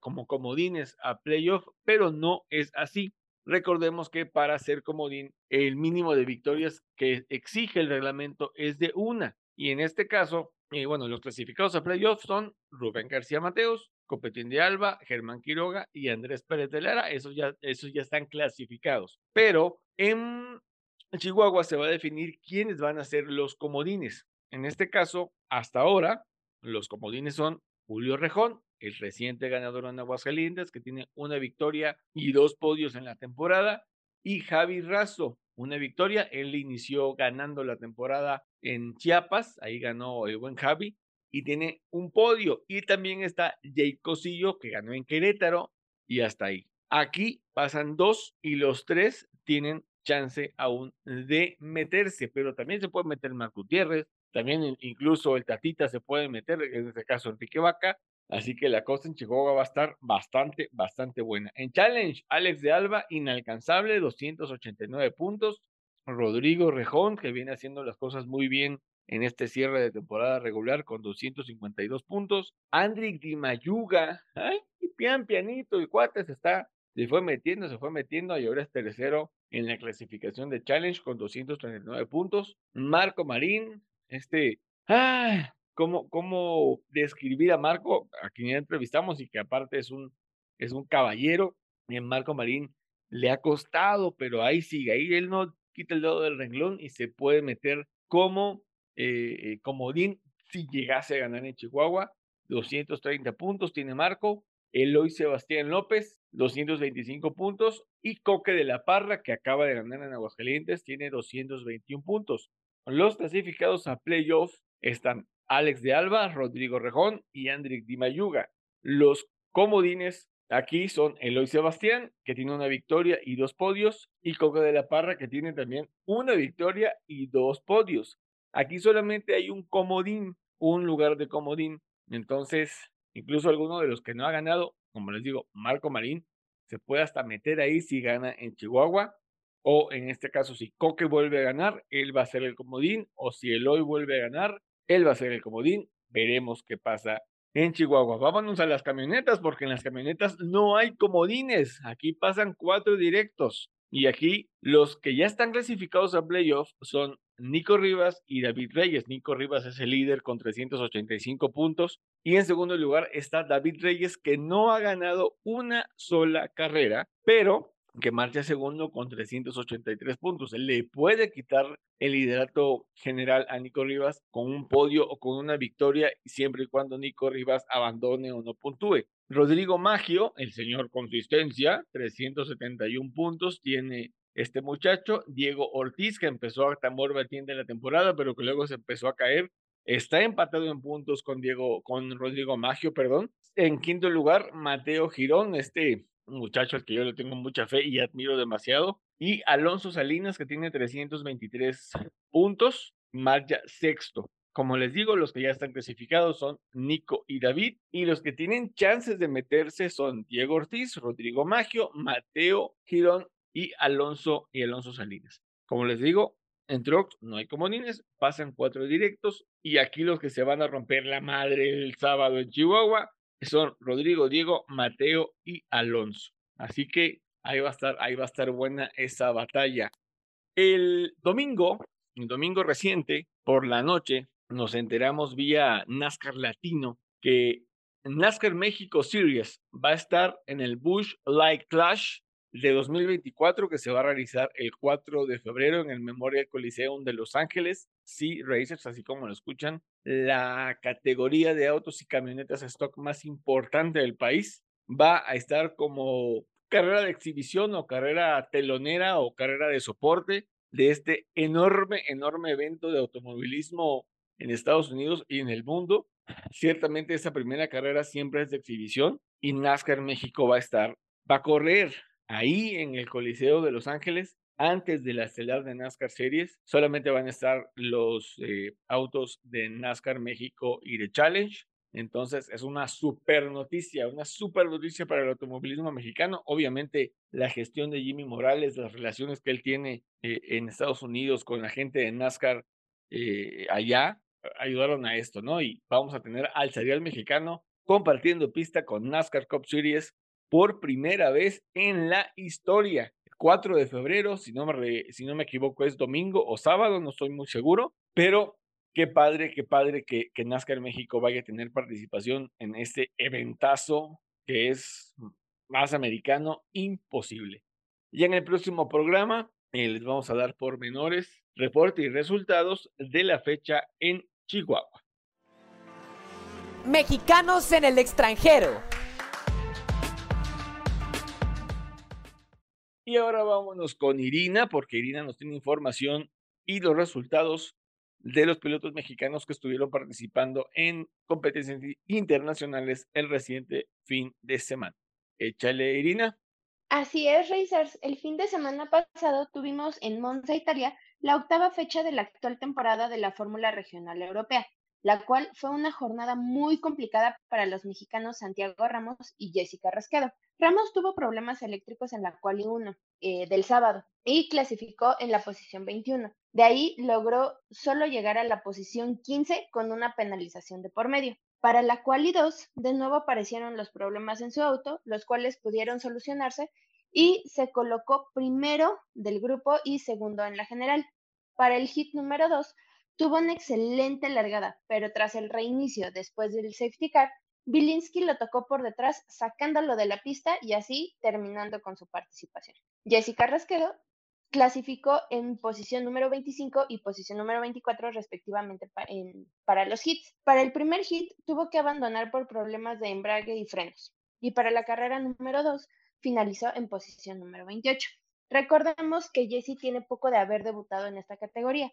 como comodines a playoff, pero no es así. Recordemos que para ser comodín, el mínimo de victorias que exige el reglamento es de una. Y en este caso, y bueno, los clasificados a playoffs son Rubén García Mateos, Copetín de Alba, Germán Quiroga y Andrés Pérez de Lara. Esos ya, esos ya están clasificados. Pero en Chihuahua se va a definir quiénes van a ser los comodines. En este caso, hasta ahora, los comodines son Julio Rejón, el reciente ganador en Aguascalientes, que tiene una victoria y dos podios en la temporada, y Javi Razo, una victoria. Él inició ganando la temporada en Chiapas, ahí ganó el buen Javi, y tiene un podio. Y también está Jake Cosillo, que ganó en Querétaro, y hasta ahí. Aquí pasan dos y los tres tienen chance aún de meterse, pero también se puede meter Marco Gutiérrez, también incluso el Tatita se puede meter, en este caso Enrique Vaca, Así que la cosa en Chihuahua va a estar bastante, bastante buena. En Challenge, Alex de Alba, inalcanzable, 289 puntos. Rodrigo Rejón, que viene haciendo las cosas muy bien en este cierre de temporada regular con 252 puntos. Andrick Dimayuga, ay, pian pianito, el cuate se está, se fue metiendo, se fue metiendo y ahora es tercero en la clasificación de Challenge con 239 puntos. Marco Marín, este, ah, cómo, cómo describir a Marco, a quien ya entrevistamos y que aparte es un, es un caballero. En Marco Marín le ha costado, pero ahí sigue, ahí él no quita el dedo del renglón y se puede meter como eh, comodín si llegase a ganar en Chihuahua. 230 puntos tiene Marco, Eloy Sebastián López, 225 puntos, y Coque de la Parra, que acaba de ganar en Aguascalientes, tiene 221 puntos. Los clasificados a playoffs están Alex de Alba, Rodrigo Rejón y Andrick Di Mayuga. Los comodines aquí son Eloy Sebastián, que tiene una victoria y dos podios, y Coca de la Parra, que tiene también una victoria y dos podios. Aquí solamente hay un comodín, un lugar de comodín. Entonces, incluso alguno de los que no ha ganado, como les digo, Marco Marín, se puede hasta meter ahí si gana en Chihuahua. O en este caso, si Coque vuelve a ganar, él va a ser el comodín. O si Eloy vuelve a ganar, él va a ser el comodín. Veremos qué pasa en Chihuahua. Vámonos a las camionetas, porque en las camionetas no hay comodines. Aquí pasan cuatro directos. Y aquí los que ya están clasificados a playoffs son Nico Rivas y David Reyes. Nico Rivas es el líder con 385 puntos. Y en segundo lugar está David Reyes, que no ha ganado una sola carrera, pero que marcha segundo con 383 puntos. Le puede quitar el liderato general a Nico Rivas con un podio o con una victoria, siempre y cuando Nico Rivas abandone o no puntúe. Rodrigo Maggio, el señor consistencia, 371 puntos tiene este muchacho. Diego Ortiz, que empezó a tambor batiente la temporada, pero que luego se empezó a caer. Está empatado en puntos con Diego, con Rodrigo Maggio, perdón. En quinto lugar, Mateo Girón, este un muchacho al que yo le tengo mucha fe y admiro demasiado. Y Alonso Salinas, que tiene 323 puntos, marcha sexto. Como les digo, los que ya están clasificados son Nico y David, y los que tienen chances de meterse son Diego Ortiz, Rodrigo Maggio, Mateo Girón y Alonso y Alonso Salinas. Como les digo, en Trox no hay comodines, pasan cuatro directos y aquí los que se van a romper la madre el sábado en Chihuahua son Rodrigo, Diego, Mateo y Alonso. Así que ahí va a estar, ahí va a estar buena esa batalla. El domingo, el domingo reciente, por la noche, nos enteramos vía NASCAR Latino que NASCAR México Series va a estar en el Bush Light Clash de 2024 que se va a realizar el 4 de febrero en el Memorial Coliseum de Los Ángeles. Sí, Racers, así como lo escuchan, la categoría de autos y camionetas stock más importante del país. Va a estar como carrera de exhibición o carrera telonera o carrera de soporte de este enorme, enorme evento de automovilismo en Estados Unidos y en el mundo. Ciertamente esa primera carrera siempre es de exhibición y NASCAR México va a estar, va a correr ahí en el Coliseo de Los Ángeles antes de la estelar de NASCAR Series. Solamente van a estar los eh, autos de NASCAR México y de Challenge. Entonces es una super noticia, una super noticia para el automovilismo mexicano. Obviamente la gestión de Jimmy Morales, las relaciones que él tiene eh, en Estados Unidos con la gente de NASCAR eh, allá, ayudaron a esto, ¿no? Y vamos a tener al serial mexicano compartiendo pista con NASCAR Cup Series por primera vez en la historia. 4 de febrero, si no, me si no me equivoco, es domingo o sábado, no estoy muy seguro, pero qué padre, qué padre que, que NASCAR México vaya a tener participación en este eventazo que es más americano imposible. Y en el próximo programa eh, les vamos a dar pormenores, reporte y resultados de la fecha en Chihuahua. Mexicanos en el extranjero. Y ahora vámonos con Irina, porque Irina nos tiene información y los resultados de los pilotos mexicanos que estuvieron participando en competencias internacionales el reciente fin de semana. Échale, Irina. Así es, Racers. El fin de semana pasado tuvimos en Monza, Italia, la octava fecha de la actual temporada de la Fórmula Regional Europea la cual fue una jornada muy complicada para los mexicanos Santiago Ramos y Jessica Rasquedo. Ramos tuvo problemas eléctricos en la quali 1 eh, del sábado y clasificó en la posición 21. De ahí logró solo llegar a la posición 15 con una penalización de por medio. Para la quali 2, de nuevo aparecieron los problemas en su auto, los cuales pudieron solucionarse y se colocó primero del grupo y segundo en la general. Para el hit número 2, Tuvo una excelente largada, pero tras el reinicio después del safety car, Bilinski lo tocó por detrás sacándolo de la pista y así terminando con su participación. Jessica Rasquedo clasificó en posición número 25 y posición número 24 respectivamente para los hits. Para el primer hit tuvo que abandonar por problemas de embrague y frenos y para la carrera número 2 finalizó en posición número 28. Recordemos que Jessie tiene poco de haber debutado en esta categoría,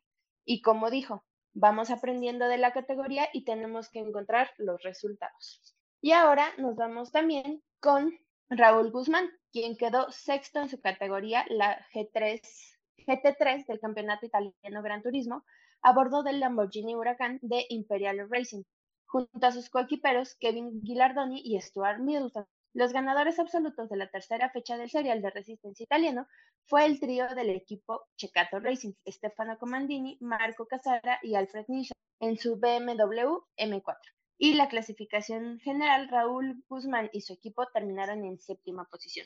y como dijo, Vamos aprendiendo de la categoría y tenemos que encontrar los resultados. Y ahora nos vamos también con Raúl Guzmán, quien quedó sexto en su categoría, la G3, GT3 del Campeonato Italiano Gran Turismo, a bordo del Lamborghini Huracán de Imperial Racing, junto a sus coequiperos Kevin Gilardoni y Stuart Middleton. Los ganadores absolutos de la tercera fecha del serial de resistencia italiano fue el trío del equipo Checato Racing, Stefano Comandini, Marco Casara y Alfred Nisha, en su BMW M4. Y la clasificación general, Raúl Guzmán y su equipo terminaron en séptima posición.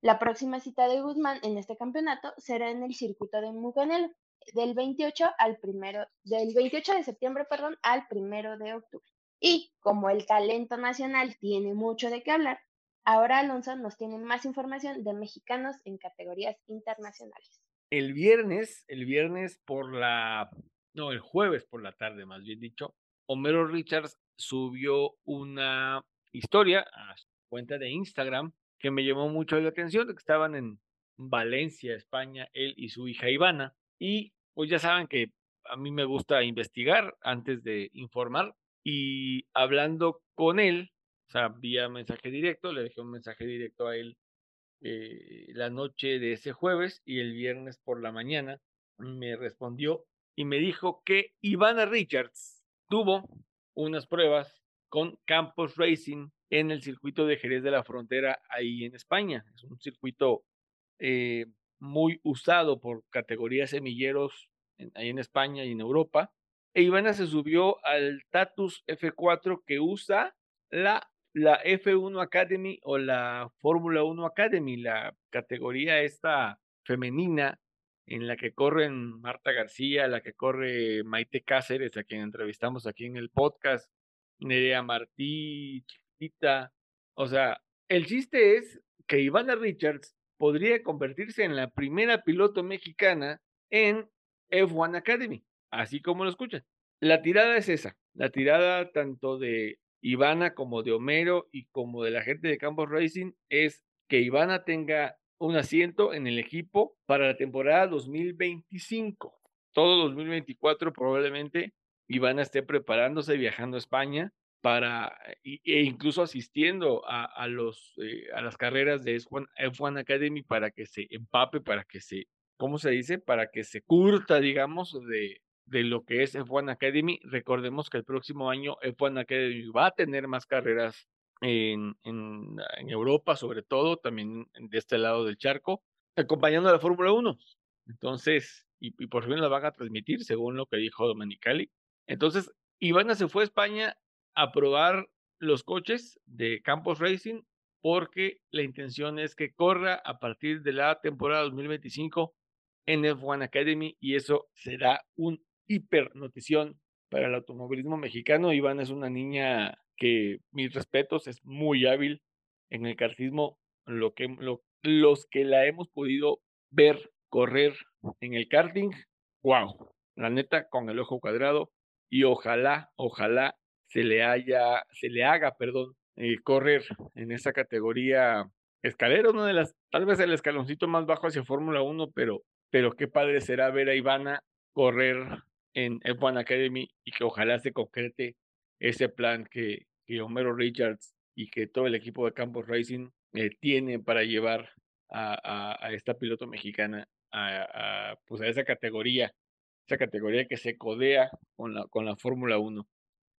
La próxima cita de Guzmán en este campeonato será en el circuito de Muganelo, del 28 al primero, del 28 de septiembre, perdón, al primero de octubre. Y como el talento nacional tiene mucho de qué hablar, ahora Alonso nos tiene más información de mexicanos en categorías internacionales. El viernes, el viernes por la, no, el jueves por la tarde, más bien dicho, Homero Richards subió una historia a su cuenta de Instagram que me llamó mucho la atención, que estaban en Valencia, España, él y su hija Ivana, y pues ya saben que a mí me gusta investigar antes de informar y hablando con él, o sea, vía mensaje directo, le dejé un mensaje directo a él eh, la noche de ese jueves y el viernes por la mañana me respondió y me dijo que Ivana Richards tuvo unas pruebas con Campos Racing en el circuito de Jerez de la Frontera ahí en España. Es un circuito eh, muy usado por categorías semilleros ahí en España y en Europa. E Ivana se subió al Tatus F4 que usa la, la F1 Academy o la Fórmula 1 Academy, la categoría esta femenina en la que corren Marta García, la que corre Maite Cáceres, a quien entrevistamos aquí en el podcast, Nerea Martí, Chiquita. O sea, el chiste es que Ivana Richards podría convertirse en la primera piloto mexicana en F1 Academy, así como lo escuchan. La tirada es esa, la tirada tanto de Ivana como de Homero y como de la gente de Campos Racing es que Ivana tenga un asiento en el equipo para la temporada 2025. Todo 2024 probablemente Ivana esté preparándose, viajando a España para, e incluso asistiendo a, los, eh, a las carreras de F1, Academy para que se empape, para que se, ¿cómo se dice? Para que se curta, digamos, de, de lo que es F1 Academy. Recordemos que el próximo año F1 Academy va a tener más carreras en, en, en Europa, sobre todo, también de este lado del charco, acompañando a la Fórmula 1. Entonces, y, y, por fin la van a transmitir, según lo que dijo Domenicali. Entonces, Ivana se fue a España a probar los coches de Campos Racing porque la intención es que corra a partir de la temporada 2025 en F1 Academy y eso será un hiper notición para el automovilismo mexicano. Iván es una niña que, mis respetos, es muy hábil en el kartismo. Lo que, lo, los que la hemos podido ver correr en el karting, wow, la neta, con el ojo cuadrado. Y ojalá, ojalá se le haya, se le haga, perdón, eh, correr en esa categoría escalera, una de las, tal vez el escaloncito más bajo hacia Fórmula 1, pero, pero qué padre será ver a Ivana correr en F1 Academy y que ojalá se concrete ese plan que, que Homero Richards y que todo el equipo de Campos Racing eh, tiene para llevar a, a, esta piloto mexicana a, a, pues a esa categoría, esa categoría que se codea con la, con la Fórmula 1.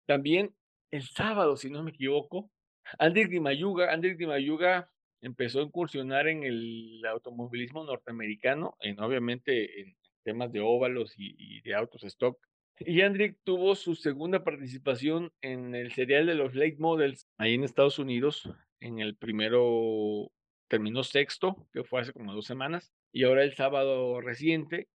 También el sábado, si no me equivoco, Andrés Dimayuga, Andrés Dimayuga empezó a incursionar en el automovilismo norteamericano, en, obviamente en temas de óvalos y, de autos stock. Y Andrick tuvo su segunda participación en el serial de los late models ahí en Estados Unidos. En el primero terminó sexto, que fue hace como dos semanas, y ahora el sábado reciente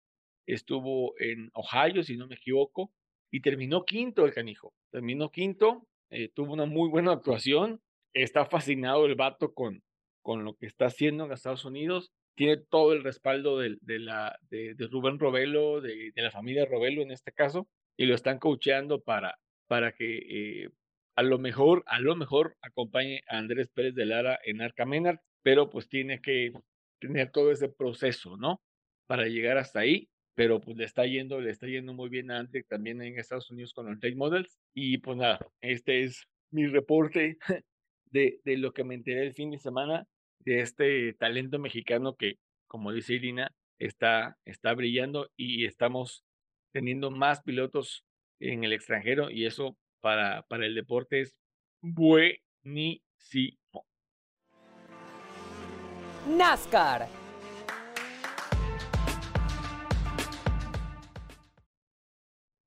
estuvo en Ohio, si no me equivoco, y terminó quinto el canijo. Terminó quinto, eh, tuvo una muy buena actuación. Está fascinado el vato con, con lo que está haciendo en Estados Unidos. Tiene todo el respaldo de, de la, de, Rubén Robelo, de, la familia Robelo en este caso, y lo están coacheando para, para que eh, a lo mejor, a lo mejor acompañe a Andrés Pérez de Lara en Arcamenar, pero pues tiene que tener todo ese proceso, ¿no? Para llegar hasta ahí pero pues le está yendo, le está yendo muy bien a también en Estados Unidos con los late models. Y pues nada, este es mi reporte de, de lo que me enteré el fin de semana de este talento mexicano que, como dice Irina, está, está brillando y estamos teniendo más pilotos en el extranjero y eso para, para el deporte es buenísimo. NASCAR.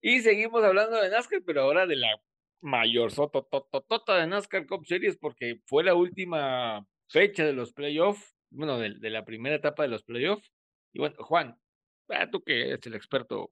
Y seguimos hablando de NASCAR, pero ahora de la mayor sotototota de NASCAR Cup Series, porque fue la última fecha de los playoffs, bueno, de, la primera etapa de los playoffs. Y bueno, Juan, ah, tú que eres el experto,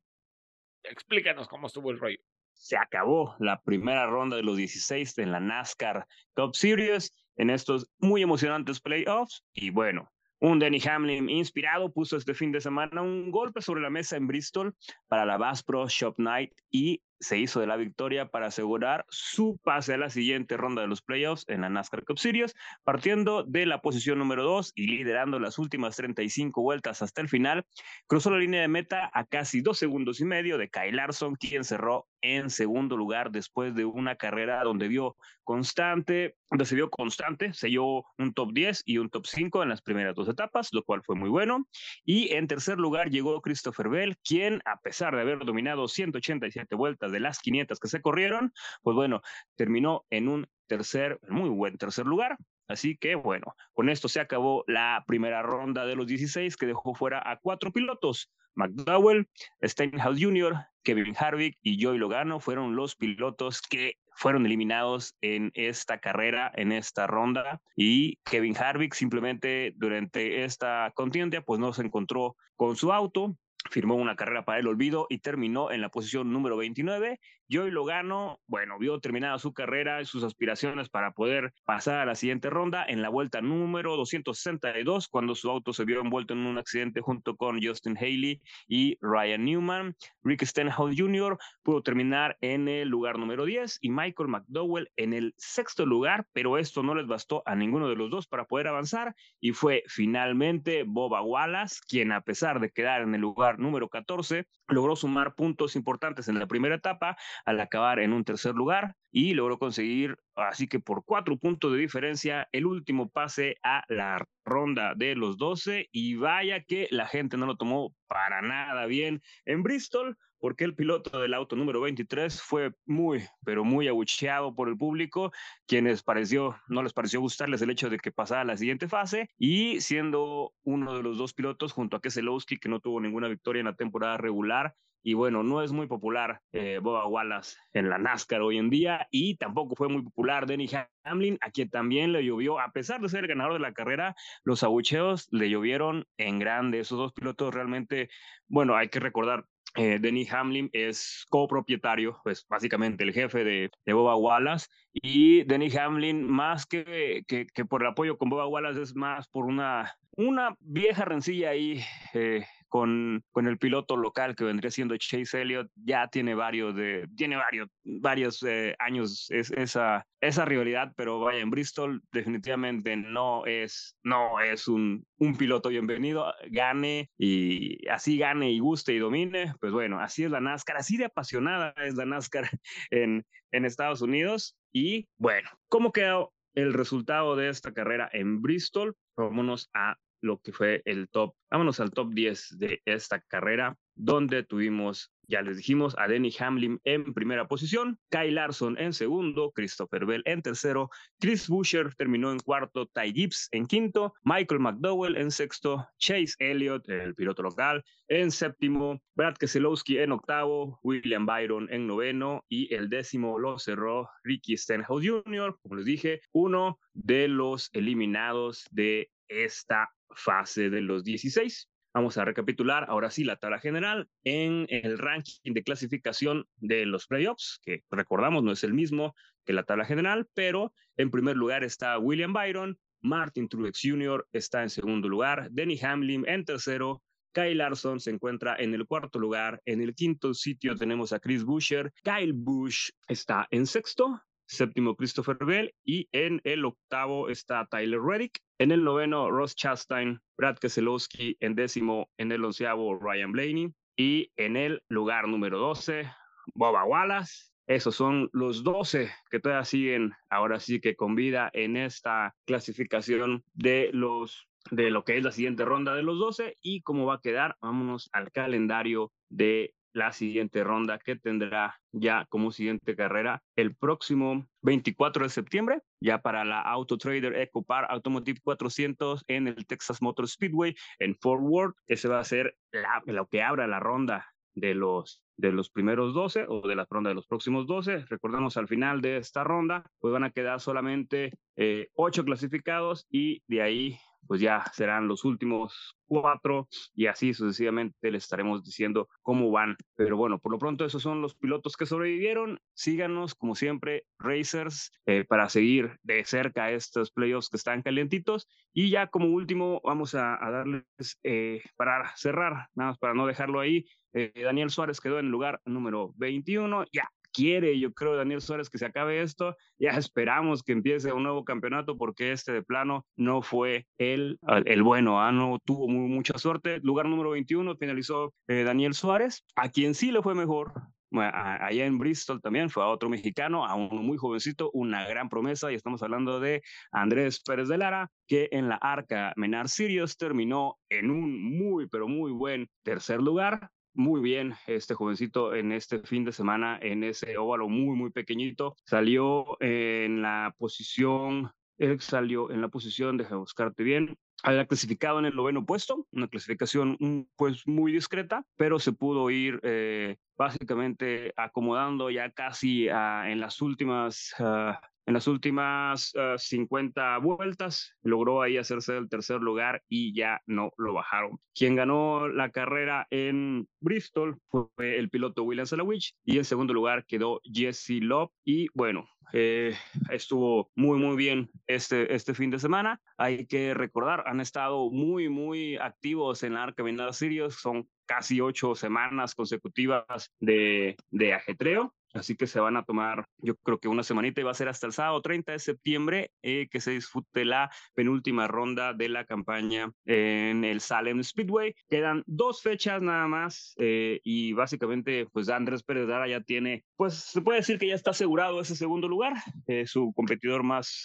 explícanos cómo estuvo el rollo. Se acabó la primera ronda de los 16 en la NASCAR Cup Series en estos muy emocionantes playoffs. Y bueno, un Denny Hamlin inspirado puso este fin de semana un golpe sobre la mesa en Bristol para la Bass Pro Shop Night y se hizo de la victoria para asegurar su pase a la siguiente ronda de los playoffs en la NASCAR Cup Series, partiendo de la posición número 2 y liderando las últimas 35 vueltas hasta el final, cruzó la línea de meta a casi dos segundos y medio de Kyle Larson, quien cerró en segundo lugar después de una carrera donde vio constante, donde se vio constante, selló un top 10 y un top 5 en las primeras dos etapas, lo cual fue muy bueno. Y en tercer lugar llegó Christopher Bell, quien a pesar de haber dominado 187 vueltas de las 500 que se corrieron, pues bueno, terminó en un tercer, muy buen tercer lugar. Así que bueno, con esto se acabó la primera ronda de los 16 que dejó fuera a cuatro pilotos. McDowell, Steinhaus Jr., Kevin Harvick y Joey Logano fueron los pilotos que fueron eliminados en esta carrera, en esta ronda. Y Kevin Harvick simplemente durante esta contienda, pues no se encontró con su auto, firmó una carrera para el olvido y terminó en la posición número 29. Joey Logano, bueno, vio terminada su carrera y sus aspiraciones para poder pasar a la siguiente ronda en la vuelta número 262, cuando su auto se vio envuelto en un accidente junto con Justin Haley y Ryan Newman. Rick Stenhouse Jr. pudo terminar en el lugar número 10 y Michael McDowell en el sexto lugar, pero esto no les bastó a ninguno de los dos para poder avanzar y fue finalmente Boba Wallace quien a pesar de quedar en el lugar número 14 logró sumar puntos importantes en la primera etapa al acabar en un tercer lugar y logró conseguir, así que por cuatro puntos de diferencia, el último pase a la ronda de los 12 y vaya que la gente no lo tomó para nada bien. En Bristol porque el piloto del auto número 23 fue muy, pero muy abucheado por el público, quienes pareció, no les pareció gustarles el hecho de que pasara a la siguiente fase, y siendo uno de los dos pilotos junto a Keselowski, que no tuvo ninguna victoria en la temporada regular, y bueno, no es muy popular eh, Boba Wallace en la NASCAR hoy en día y tampoco fue muy popular Denny Hamlin, a quien también le llovió, a pesar de ser el ganador de la carrera, los abucheos le llovieron en grande. Esos dos pilotos realmente, bueno, hay que recordar, eh, Denny Hamlin es copropietario, pues básicamente el jefe de, de Boba Wallace. Y Denny Hamlin, más que, que, por el apoyo con Boba Wallace, es más por una, una vieja rencilla ahí eh, con, con el piloto local que vendría siendo Chase Elliott, ya tiene varios, de, tiene varios, varios eh, años es, esa, esa rivalidad, pero vaya, en Bristol definitivamente no es, no es un, un piloto bienvenido, gane y así gane y guste y domine, pues bueno, así es la NASCAR, así de apasionada es la NASCAR en, en Estados Unidos. Y bueno, ¿cómo quedó el resultado de esta carrera en Bristol? Vámonos a lo que fue el top. Vámonos al top 10 de esta carrera, donde tuvimos, ya les dijimos, a Denny Hamlin en primera posición, Kyle Larson en segundo, Christopher Bell en tercero, Chris Buescher terminó en cuarto, Ty Gibbs en quinto, Michael McDowell en sexto, Chase Elliott, el piloto local, en séptimo, Brad Keselowski en octavo, William Byron en noveno y el décimo lo cerró Ricky Stenhouse Jr., como les dije, uno de los eliminados de esta fase de los 16. Vamos a recapitular ahora sí la tabla general en el ranking de clasificación de los playoffs, que recordamos no es el mismo que la tabla general, pero en primer lugar está William Byron, Martin Truex Jr. está en segundo lugar, Denny Hamlin en tercero, Kyle Larson se encuentra en el cuarto lugar, en el quinto sitio tenemos a Chris Buescher, Kyle Busch está en sexto, séptimo Christopher Bell y en el octavo está Tyler Reddick. En el noveno Ross Chastain, Brad Keselowski, en décimo, en el onceavo Ryan Blaney. Y en el lugar número 12, Boba Wallace. Esos son los 12 que todavía siguen ahora sí que con vida en esta clasificación de los de lo que es la siguiente ronda de los 12 y cómo va a quedar. Vámonos al calendario de la siguiente ronda que tendrá ya como siguiente carrera el próximo 24 de septiembre, ya para la Auto Trader EcoPar Automotive 400 en el Texas Motor Speedway en Fort Worth. Ese va a ser lo que abra la ronda de los de los primeros 12 o de la ronda de los próximos 12. Recordemos al final de esta ronda, pues van a quedar solamente eh, ocho clasificados y de ahí pues ya serán los últimos cuatro y así sucesivamente les estaremos diciendo cómo van. Pero bueno, por lo pronto esos son los pilotos que sobrevivieron. Síganos, como siempre, Racers, eh, para seguir de cerca estos playoffs que están calientitos. Y ya como último, vamos a, darles, eh, para cerrar, nada más para no dejarlo ahí, eh, Daniel Suárez quedó en lugar número 21. Ya quiere, yo creo, Daniel Suárez, que se acabe esto. Ya esperamos que empiece un nuevo campeonato porque este de plano no fue el, el bueno, ¿ah? no tuvo muy, mucha suerte. Lugar número 21 finalizó eh, Daniel Suárez, a quien sí le fue mejor. allá en Bristol también fue a otro mexicano, a uno muy jovencito, una gran promesa, y estamos hablando de Andrés Pérez de Lara, que en la Arca Menar Sirius terminó en un muy, pero muy buen tercer lugar muy bien este jovencito en este fin de semana en ese óvalo muy, muy pequeñito. Salió en la posición, él salió en la posición, deja buscarte bien, había clasificado en el noveno puesto, una clasificación pues muy discreta, pero se pudo ir eh, básicamente acomodando ya casi en las últimas ah, en las últimas 50 ah, vueltas logró ahí hacerse del tercer lugar y ya no lo bajaron. Quien ganó la carrera en Bristol fue el piloto William Salawich y en segundo lugar quedó Jesse Love y bueno, eh, estuvo muy muy bien este, este fin de semana. Hay que recordar, han estado muy muy activos en la Arca Sirius, son casi ocho semanas consecutivas de, de ajetreo Así que se van a tomar, yo creo que una semanita y va a ser hasta el sábado 30 de septiembre eh, que se disfrute la penúltima ronda de la campaña en el Salem Speedway. Quedan dos fechas nada más eh, y básicamente pues Andrés Pérez Dara ya tiene, pues se puede decir que ya está asegurado ese segundo lugar. Eh, su competidor más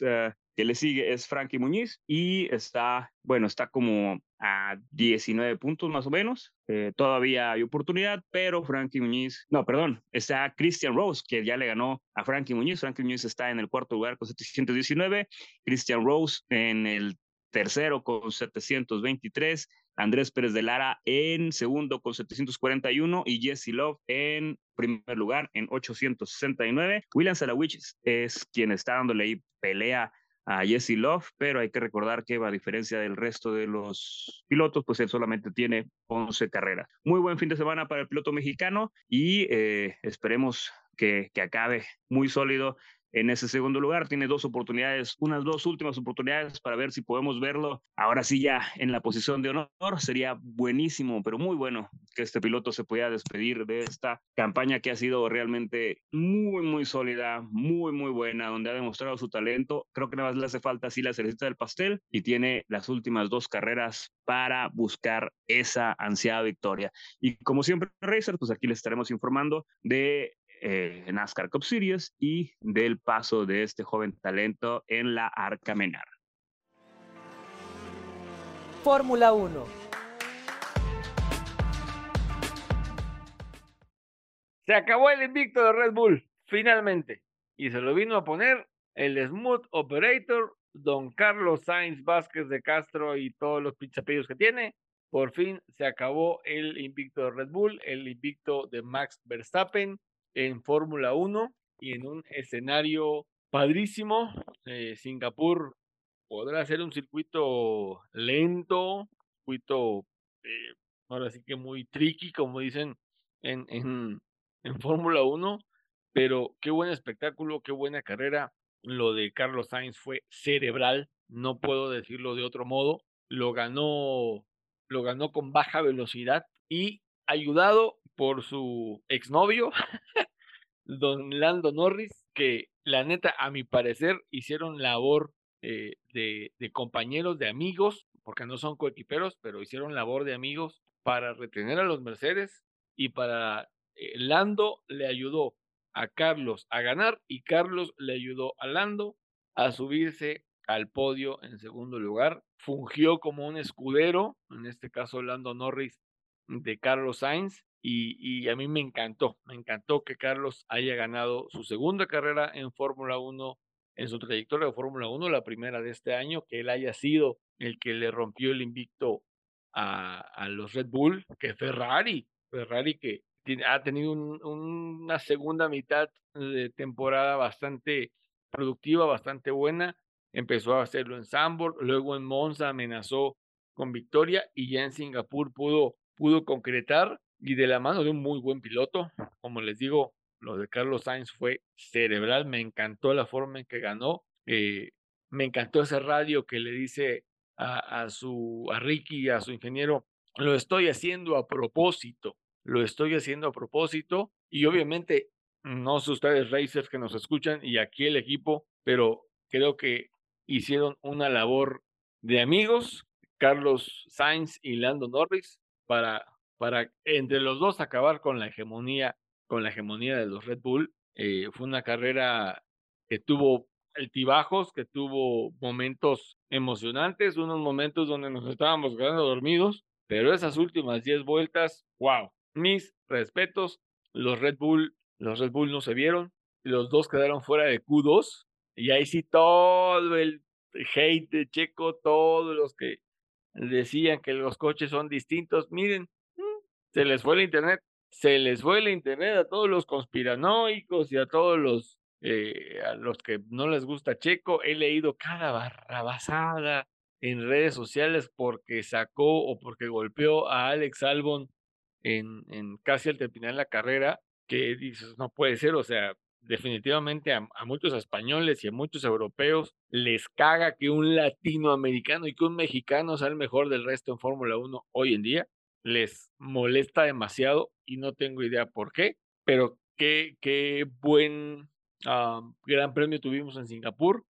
que le sigue es Frankie Muñiz y está, bueno, está como a 19 puntos más o menos. Eh, todavía hay oportunidad, pero Frankie Muñiz, no, perdón, está Christian Rose, que ya le ganó a Frankie Muñiz. Frankie Muñiz está en el cuarto lugar con 719, Christian Rose en el tercero con 723, Andrés Pérez de Lara en segundo con 741 y Jesse Love en primer lugar en 869. William Salawich es quien está dándole ahí pelea a Jesse Love, pero hay que recordar que a diferencia del resto de los pilotos, pues él solamente tiene 11 carreras. Muy buen fin de semana para el piloto mexicano y eh, esperemos que, que acabe muy sólido en ese segundo lugar. Tiene dos oportunidades, unas dos últimas oportunidades para ver si podemos verlo ahora sí ya en la posición de honor. Sería buenísimo, pero muy bueno que este piloto se pueda despedir de esta campaña que ha sido realmente muy, muy sólida, muy, muy buena, donde ha demostrado su talento. Creo que nada más le hace falta así la cerecita del pastel y tiene las últimas dos carreras para buscar esa ansiada victoria. Y como siempre, Racer, pues aquí les estaremos informando de eh, NASCAR Cup Series y del paso de este joven talento en la Arca Menar. Fórmula 1. Se acabó el invicto de Red Bull, finalmente. Y se lo vino a poner el Smooth Operator, don Carlos Sainz Vázquez de Castro y todos los pinchapillos que tiene. Por fin se acabó el invicto de Red Bull, el invicto de Max Verstappen en Fórmula 1 y en un escenario padrísimo. Eh, Singapur podrá ser un circuito lento, circuito eh, ahora sí que muy tricky, como dicen en, en, en Fórmula 1, pero qué buen espectáculo, qué buena carrera. Lo de Carlos Sainz fue cerebral, no puedo decirlo de otro modo. Lo ganó, lo ganó con baja velocidad y ayudado por su exnovio, don Lando Norris, que la neta, a mi parecer, hicieron labor eh, de, compañeros, de amigos, porque no son coequiperos, pero hicieron labor de amigos para retener a los Mercedes. y para eh, Lando le ayudó a Carlos a ganar y Carlos le ayudó a Lando a subirse al podio en segundo lugar. Fungió como un escudero, en este caso Lando Norris de Carlos Sainz, y, a mí me encantó, me encantó que Carlos haya ganado su segunda carrera en Fórmula 1, en su trayectoria de Fórmula 1, la primera de este año, que él haya sido el que le rompió el invicto a, a los Red Bull, que Ferrari, Ferrari que ha tenido una segunda mitad de temporada bastante productiva, bastante buena. Empezó a hacerlo en Sambor, luego en Monza amenazó con victoria y ya en Singapur pudo, pudo concretar y de la mano de un muy buen piloto. Como les digo, lo de Carlos Sainz fue cerebral, me encantó la forma en que ganó, eh, me encantó ese radio que le dice a, a, su, a Ricky, a su ingeniero, lo estoy haciendo a propósito, lo estoy haciendo a propósito y obviamente no sé ustedes racers que nos escuchan y aquí el equipo, pero creo que hicieron una labor de amigos, Carlos Sainz y Lando Norris, para, para entre los dos acabar con la hegemonía, con la hegemonía de los Red Bull. Eh, fue una carrera que tuvo altibajos, que tuvo momentos emocionantes, unos momentos donde nos estábamos quedando dormidos, pero esas últimas 10 vueltas, wow, mis respetos, los Red Bull, los Red Bull no se vieron, los dos quedaron fuera de Q2 y ahí sí todo el hate de Checo, todos los que decían que los coches son distintos, miren, se les fue el internet, se les fue el internet a todos los conspiranoicos y a todos los eh, a los que no les gusta Checo, he leído cada barrabasada en redes sociales porque sacó o porque golpeó a Alex Albon en, en casi al terminar la carrera, que dices, no puede ser, o sea, definitivamente a, muchos españoles y a muchos europeos les caga que un latinoamericano y que un mexicano sea el mejor del resto en Fórmula 1 hoy en día. Les molesta demasiado y no tengo idea por qué, pero qué, qué buen ah, gran premio tuvimos en Singapur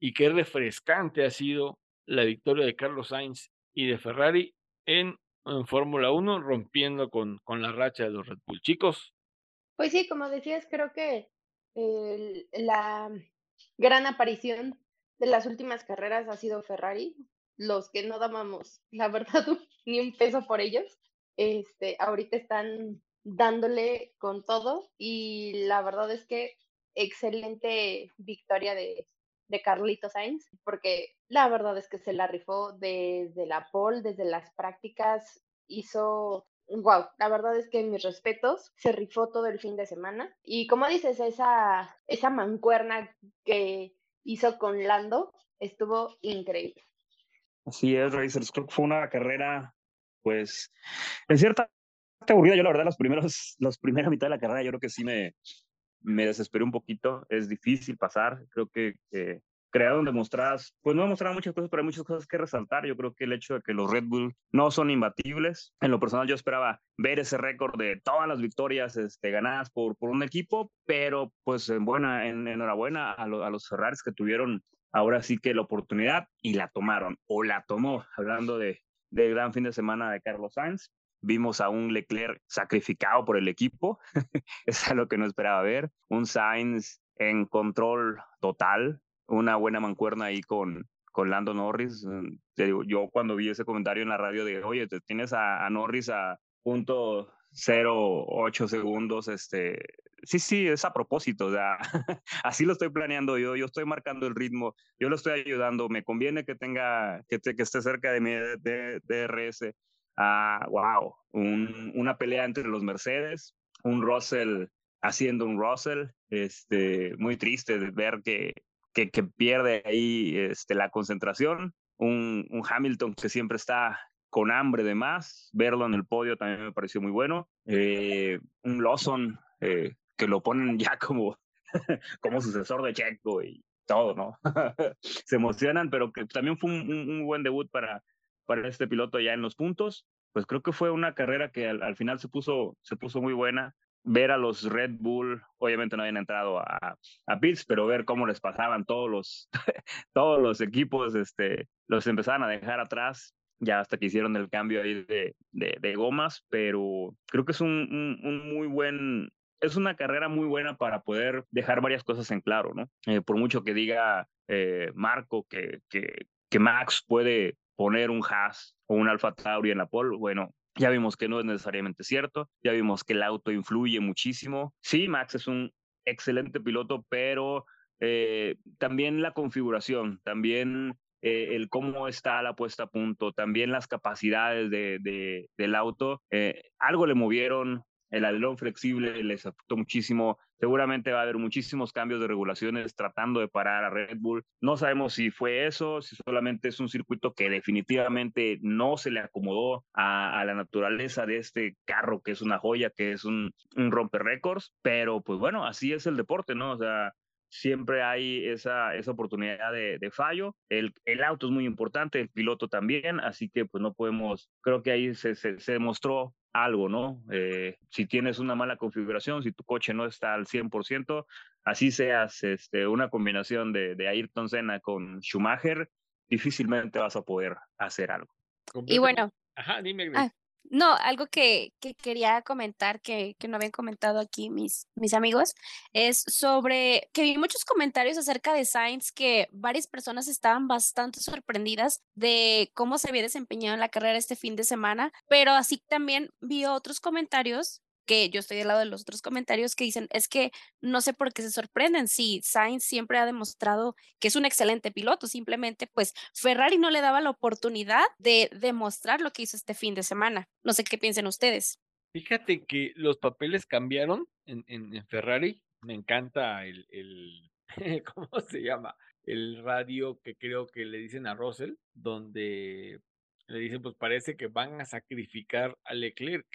y qué refrescante ha sido la victoria de Carlos Sainz y de Ferrari en en Fórmula 1, rompiendo con, con la racha de los Red Bull. Chicos. Pues sí, como decías, creo que la gran aparición de las últimas carreras ha sido Ferrari. Los que no dábamos, la verdad, ni un peso por ellos, este, ahorita están dándole con todo y la verdad es que excelente victoria de, de Carlito Sainz, porque la verdad es que se la rifó desde la pole, desde las prácticas, hizo, wow, la verdad es que mis respetos, se rifó todo el fin de semana. Y como dices, esa, esa mancuerna que hizo con Lando estuvo increíble. Así es, Racers, creo que fue una carrera, pues, en cierta aburrida. Yo, la verdad, los primeros, los primera mitad de la carrera, yo creo que sí me, me desesperé un poquito, es difícil pasar, creo que crearon demostradas, pues no demostraron muchas cosas, pero hay muchas cosas que resaltar. Yo creo que el hecho de que los Red Bull no son imbatibles, en lo personal yo esperaba ver ese récord de todas las victorias este, ganadas por, por un equipo, pero pues en buena, en, enhorabuena a, a los Ferraris que tuvieron ahora sí que la oportunidad y la tomaron, o la tomó, hablando de, del gran fin de semana de Carlos Sainz. Vimos a un Leclerc sacrificado por el equipo, es lo que no esperaba ver. Un Sainz en control total, una buena mancuerna ahí con, con Lando Norris. Mm, yo cuando vi ese comentario en la radio de, oye, te tienes a, Norris a punto 0.8 segundos, este, sí, sí, es a propósito, o sea, así lo estoy planeando yo, yo estoy marcando el ritmo, yo lo estoy ayudando, me conviene que tenga, que, que esté cerca de mi DRS, ah, wow, una pelea entre los Mercedes, un Russell haciendo un Russell, este, muy triste de ver que, que, que pierde ahí este, la concentración, un, un Hamilton que siempre está con hambre de más, verlo en el podio también me pareció muy bueno, eh, un Lawson eh, que lo ponen ya como, como sucesor de Checo y todo, ¿no? Se emocionan, pero que también fue un, un, buen debut para, para este piloto ya en los puntos. Pues creo que fue una carrera que al, final se puso, se puso muy buena. Ver a los Red Bull, obviamente no habían entrado a, a pits, pero ver cómo les pasaban todos los, todos los equipos, este, los empezaban a dejar atrás. Ya hasta que hicieron el cambio ahí de, de, gomas, pero creo que es un, un, muy buen, es una carrera muy buena para poder dejar varias cosas en claro, ¿no? Eh, por mucho que diga eh, Marco que, que, Max puede poner un Haas o un Alfa Tauri en la pole, bueno, ya vimos que no es necesariamente cierto, ya vimos que el auto influye muchísimo. Sí, Max es un excelente piloto, pero eh, también la configuración, también eh, el cómo está la puesta a punto, también las capacidades de, del auto, eh, algo le movieron, el alerón flexible les afectó muchísimo. Seguramente va a haber muchísimos cambios de regulaciones tratando de parar a Red Bull. No sabemos si fue eso, si solamente es un circuito que definitivamente no se le acomodó a, la naturaleza de este carro, que es una joya, que es un, un romper récords. Pero pues bueno, así es el deporte, ¿no? O sea, siempre hay esa, esa oportunidad de, de, fallo. El, el auto es muy importante, el piloto también, así que pues no podemos, creo que ahí se, se, se demostró algo, ¿no? Eh, si tienes una mala configuración, si tu coche no está al 100%, así seas este, una combinación de, de Ayrton Senna con Schumacher, difícilmente vas a poder hacer algo. Y bueno. Ajá, dime. Ah, no, algo que, que quería comentar, que, que, no habían comentado aquí mis, mis amigos, es sobre que vi muchos comentarios acerca de Sainz que varias personas estaban bastante sorprendidas de cómo se había desempeñado en la carrera este fin de semana, pero así también vi otros comentarios que yo estoy del lado de los otros comentarios que dicen, es que no sé por qué se sorprenden, si Sainz siempre ha demostrado que es un excelente piloto, simplemente pues Ferrari no le daba la oportunidad de demostrar lo que hizo este fin de semana. No sé qué piensen ustedes. Fíjate que los papeles cambiaron en, en, Ferrari, me encanta el, el, ¿cómo se llama? El radio que creo que le dicen a Russell, donde le dicen, pues parece que van a sacrificar a Leclerc.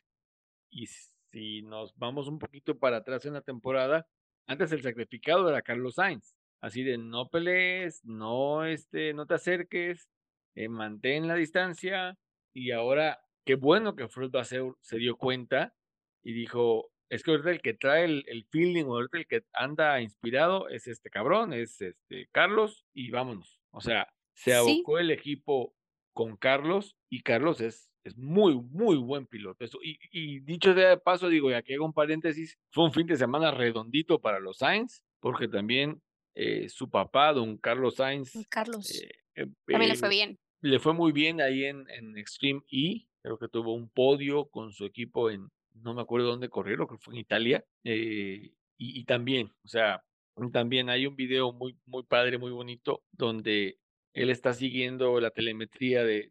Y si nos vamos un poquito para atrás en la temporada, antes el sacrificado era Carlos Sainz, así de no pelees, no, este, no te acerques, eh, mantén la distancia, y ahora qué bueno que Frost se dio cuenta y dijo, es que ahorita el que trae el, el, feeling o ahorita el que anda inspirado es este cabrón, es este Carlos y vámonos. O sea, se abocó el equipo con Carlos y Carlos es es muy, muy buen piloto. Eso, y, y, dicho de paso, digo, ya que hago un paréntesis, fue un fin de semana redondito para los Sainz, porque también eh, su papá, don Carlos Sainz. Carlos. Eh, eh, también le fue bien. Le fue muy bien ahí en, en Extreme E. Creo que tuvo un podio con su equipo en, no me acuerdo dónde corrieron, creo que fue en Italia. y, y también, o sea, también hay un video muy, muy padre, muy bonito, donde él está siguiendo la telemetría de,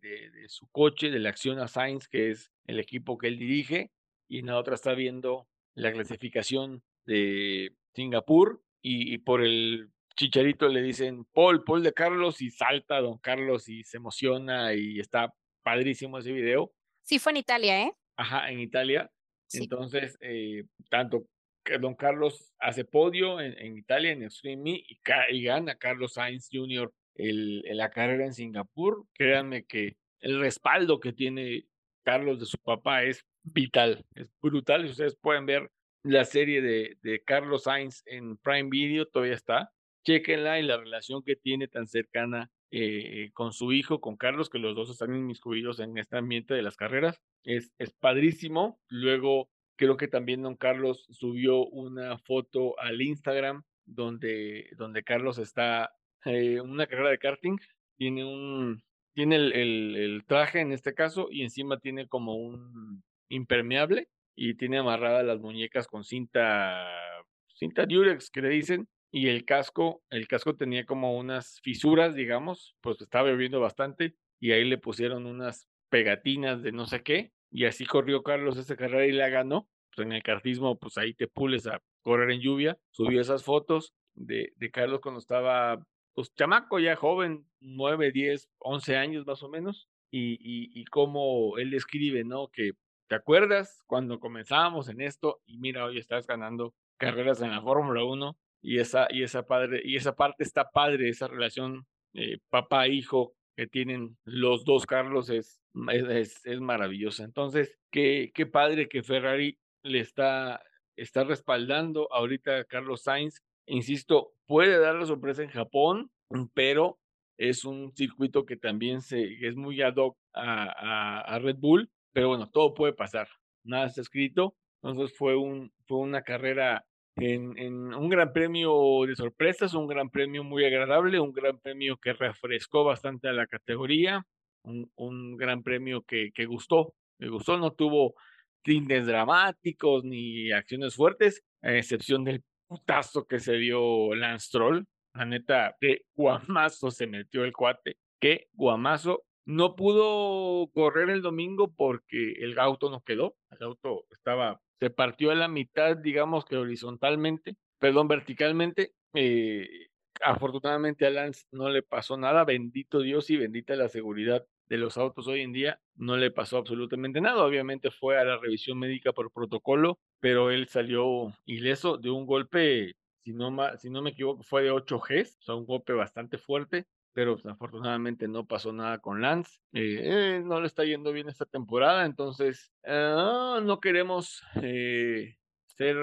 su coche, de la acción a Sainz, que es el equipo que él dirige, y en la otra está viendo la clasificación de Singapur, y, por el chicharito le dicen Paul, Paul de Carlos, y salta don Carlos y se emociona, y está padrísimo ese video. Sí, fue en Italia, ¿eh? Ajá, en Italia. Entonces, eh, tanto que don Carlos hace podio en, Italia, en Extreme e, y, y gana Carlos Sainz Jr el, la carrera en Singapur, créanme que el respaldo que tiene Carlos de su papá es vital, es brutal. Si ustedes pueden ver la serie de, de Carlos Sainz en Prime Video, todavía está. Chequenla y la relación que tiene tan cercana eh, con su hijo, con Carlos, que los dos están inmiscuidos en este ambiente de las carreras, es, es padrísimo. Luego, creo que también don Carlos subió una foto al Instagram donde, donde Carlos está eh, una carrera de karting, tiene un, tiene el, el, traje en este caso y encima tiene como un impermeable y tiene amarradas las muñecas con cinta, cinta Durex que le dicen y el casco, el casco tenía como unas fisuras, digamos, pues estaba bebiendo bastante y ahí le pusieron unas pegatinas de no sé qué y así corrió Carlos esa carrera y la ganó. Pues en el kartismo, pues ahí te pules a correr en lluvia. Subió esas fotos de, de Carlos cuando estaba pues chamaco ya joven, 9, 10, 11 años más o menos, y, y, cómo él escribe, ¿no? Que te acuerdas cuando comenzábamos en esto y mira, hoy estás ganando carreras en la Fórmula 1 y esa, y esa padre, y esa parte está padre, esa relación eh, papá-hijo que tienen los dos Carlos es, es, es, maravillosa. Entonces, qué, qué padre que Ferrari le está, está respaldando ahorita a Carlos Sainz, Insisto, puede dar la sorpresa en Japón, pero es un circuito que también se, es muy ad hoc a, a, Red Bull, pero bueno, todo puede pasar, nada está escrito, entonces fue, un, fue una carrera en, en, un gran premio de sorpresas, un gran premio muy agradable, un gran premio que refrescó bastante a la categoría, un, un gran premio que, que gustó, me gustó, no tuvo tintes dramáticos ni acciones fuertes, a excepción del putazo que se dio Lance Troll. La neta, de guamazo se metió el cuate. Que guamazo. No pudo correr el domingo porque el auto no quedó. El auto estaba, se partió a la mitad, digamos que horizontalmente, perdón, verticalmente. Eh, afortunadamente a Lance no le pasó nada. Bendito Dios y bendita la seguridad de los autos hoy en día, no le pasó absolutamente nada. Obviamente fue a la revisión médica por protocolo, pero él salió ileso de un golpe, si no, si no me equivoco, fue de 8 Gs, o sea, un golpe bastante fuerte, pero afortunadamente no pasó nada con Lance. Eh, no le está yendo bien esta temporada, entonces ah, no queremos eh, ser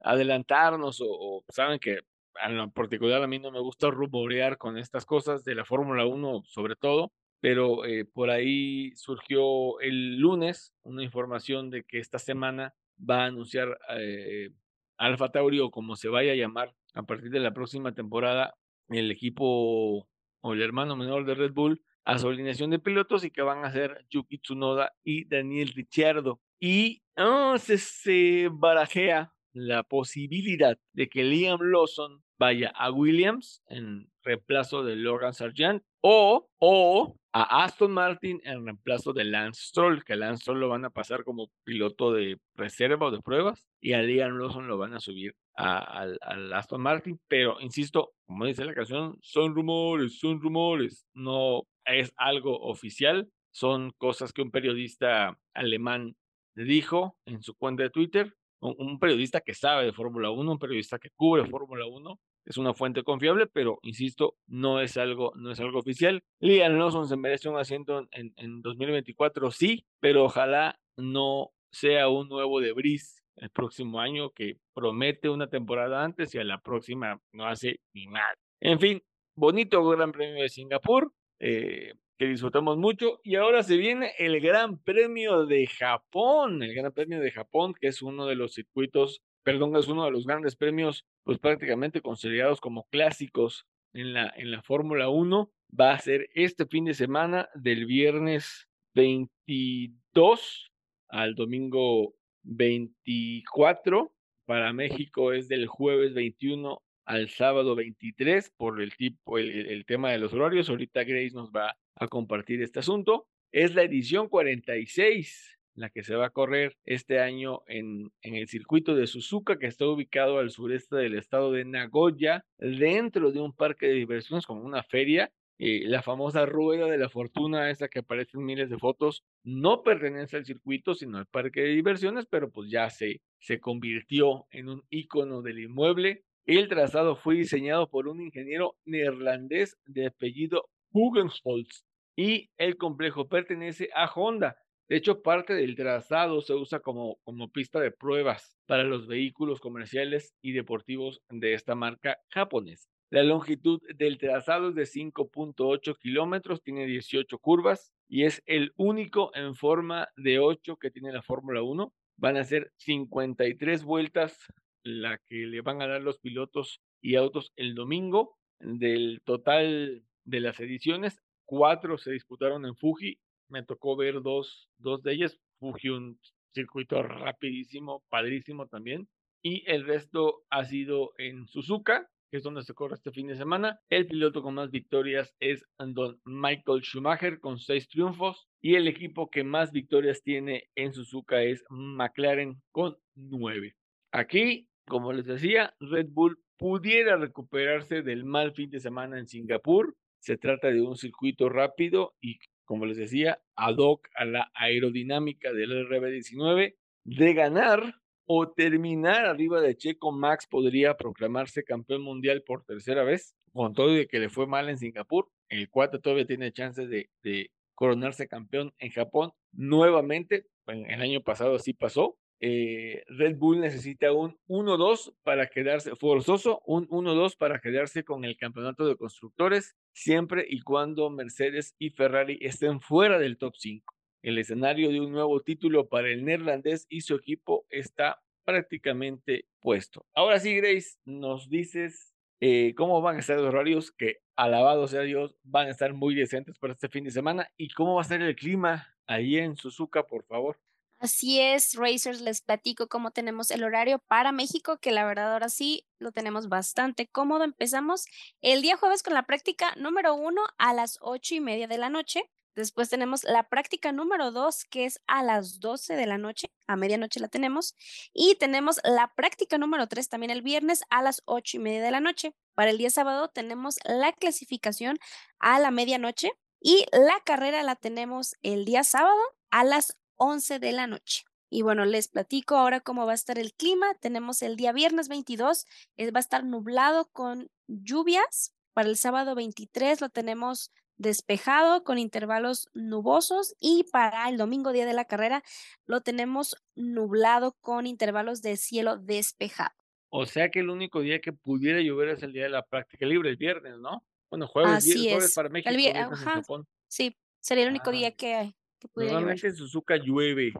adelantarnos o, saben que en particular a mí no me gusta rumorear con estas cosas de la Fórmula 1 sobre todo, pero eh, por ahí surgió el lunes una información de que esta semana va a anunciar eh, Alfa Tauri o como se vaya a llamar a partir de la próxima temporada el equipo o el hermano menor de Red Bull a su alineación de pilotos y que van a ser Yuki Tsunoda y Daniel Ricciardo. Y oh, se, se barajea la posibilidad de que Liam Lawson vaya a Williams en reemplazo de Logan Sargent o, o a Aston Martin en reemplazo de Lance Stroll, que Lance Stroll lo van a pasar como piloto de reserva o de pruebas y a Liam Lawson lo van a subir al Aston Martin, pero insisto, como dice la canción, son rumores, son rumores, no es algo oficial, son cosas que un periodista alemán dijo en su cuenta de Twitter, un, periodista que sabe de Fórmula 1, un periodista que cubre Fórmula 1, es una fuente confiable, pero insisto, no es algo, no es algo oficial. Liam Lawson se merece un asiento en, en 2024, sí, pero ojalá no sea un nuevo de Brice el próximo año que promete una temporada antes y a la próxima no hace ni nada. En fin, bonito Gran Premio de Singapur. Eh, que disfrutamos mucho. Y ahora se viene el Gran Premio de Japón, el Gran Premio de Japón, que es uno de los circuitos, perdón, es uno de los grandes premios, pues prácticamente considerados como clásicos en la, en la Fórmula 1. Va a ser este fin de semana, del viernes 22 al domingo 24. Para México es del jueves 21 al sábado 23 por el tipo, el, tema de los horarios. Ahorita Grace nos va a compartir este asunto. Es la edición 46 la que se va a correr este año en, en, el circuito de Suzuka, que está ubicado al sureste del estado de Nagoya, dentro de un parque de diversiones como una feria. Eh, la famosa rueda de la fortuna, esa que aparece en miles de fotos, no pertenece al circuito, sino al parque de diversiones, pero pues ya se, se convirtió en un icono del inmueble. El trazado fue diseñado por un ingeniero neerlandés de apellido Hugenholz y el complejo pertenece a Honda. De hecho, parte del trazado se usa como, como pista de pruebas para los vehículos comerciales y deportivos de esta marca japonesa. La longitud del trazado es de 5.8 kilómetros, tiene 18 curvas y es el único en forma de 8 que tiene la Fórmula 1. Van a ser 53 vueltas la que le van a dar los pilotos y autos el domingo. Del total de las ediciones, cuatro se disputaron en Fuji. Me tocó ver dos, dos de ellas. Fuji, un circuito rapidísimo, padrísimo también. Y el resto ha sido en Suzuka, que es donde se corre este fin de semana. El piloto con más victorias es Don Michael Schumacher con seis triunfos. Y el equipo que más victorias tiene en Suzuka es McLaren con nueve. Aquí como les decía, Red Bull pudiera recuperarse del mal fin de semana en Singapur. Se trata de un circuito rápido y, como les decía, ad hoc a la aerodinámica del RB19. De ganar o terminar arriba de Checo, Max podría proclamarse campeón mundial por tercera vez, con todo y que le fue mal en Singapur. El 4 todavía tiene chances de, de coronarse campeón en Japón nuevamente. El año pasado sí pasó, eh, Red Bull necesita un 1-2 para quedarse, forzoso, un 1-2 para quedarse con el campeonato de constructores, siempre y cuando Mercedes y Ferrari estén fuera del top 5. El escenario de un nuevo título para el neerlandés y su equipo está prácticamente puesto. Ahora sí, Grace, nos dices eh, cómo van a estar los horarios que, alabado sea Dios, van a estar muy decentes para este fin de semana y cómo va a ser el clima ahí en Suzuka, por favor. Así es, Racers, les platico cómo tenemos el horario para México, que la verdad ahora sí lo tenemos bastante cómodo. Empezamos el día jueves con la práctica número uno a las ocho y media de la noche. Después tenemos la práctica número dos, que es a las doce de la noche, a medianoche la tenemos. Y tenemos la práctica número tres también el viernes a las ocho y media de la noche. Para el día sábado tenemos la clasificación a la medianoche y la carrera la tenemos el día sábado a las 11 de la noche. Y bueno, les platico ahora cómo va a estar el clima. Tenemos el día viernes 22, va a estar nublado con lluvias. Para el sábado 23 lo tenemos despejado con intervalos nubosos y para el domingo día de la carrera lo tenemos nublado con intervalos de cielo despejado. O sea que el único día que pudiera llover es el día de la práctica libre, el viernes, ¿no? Bueno, jueves, Así jueves es. para México, El vie- viernes en Japón. Sí, sería el único Ah, día que, que. Normalmente en Suzuka llueve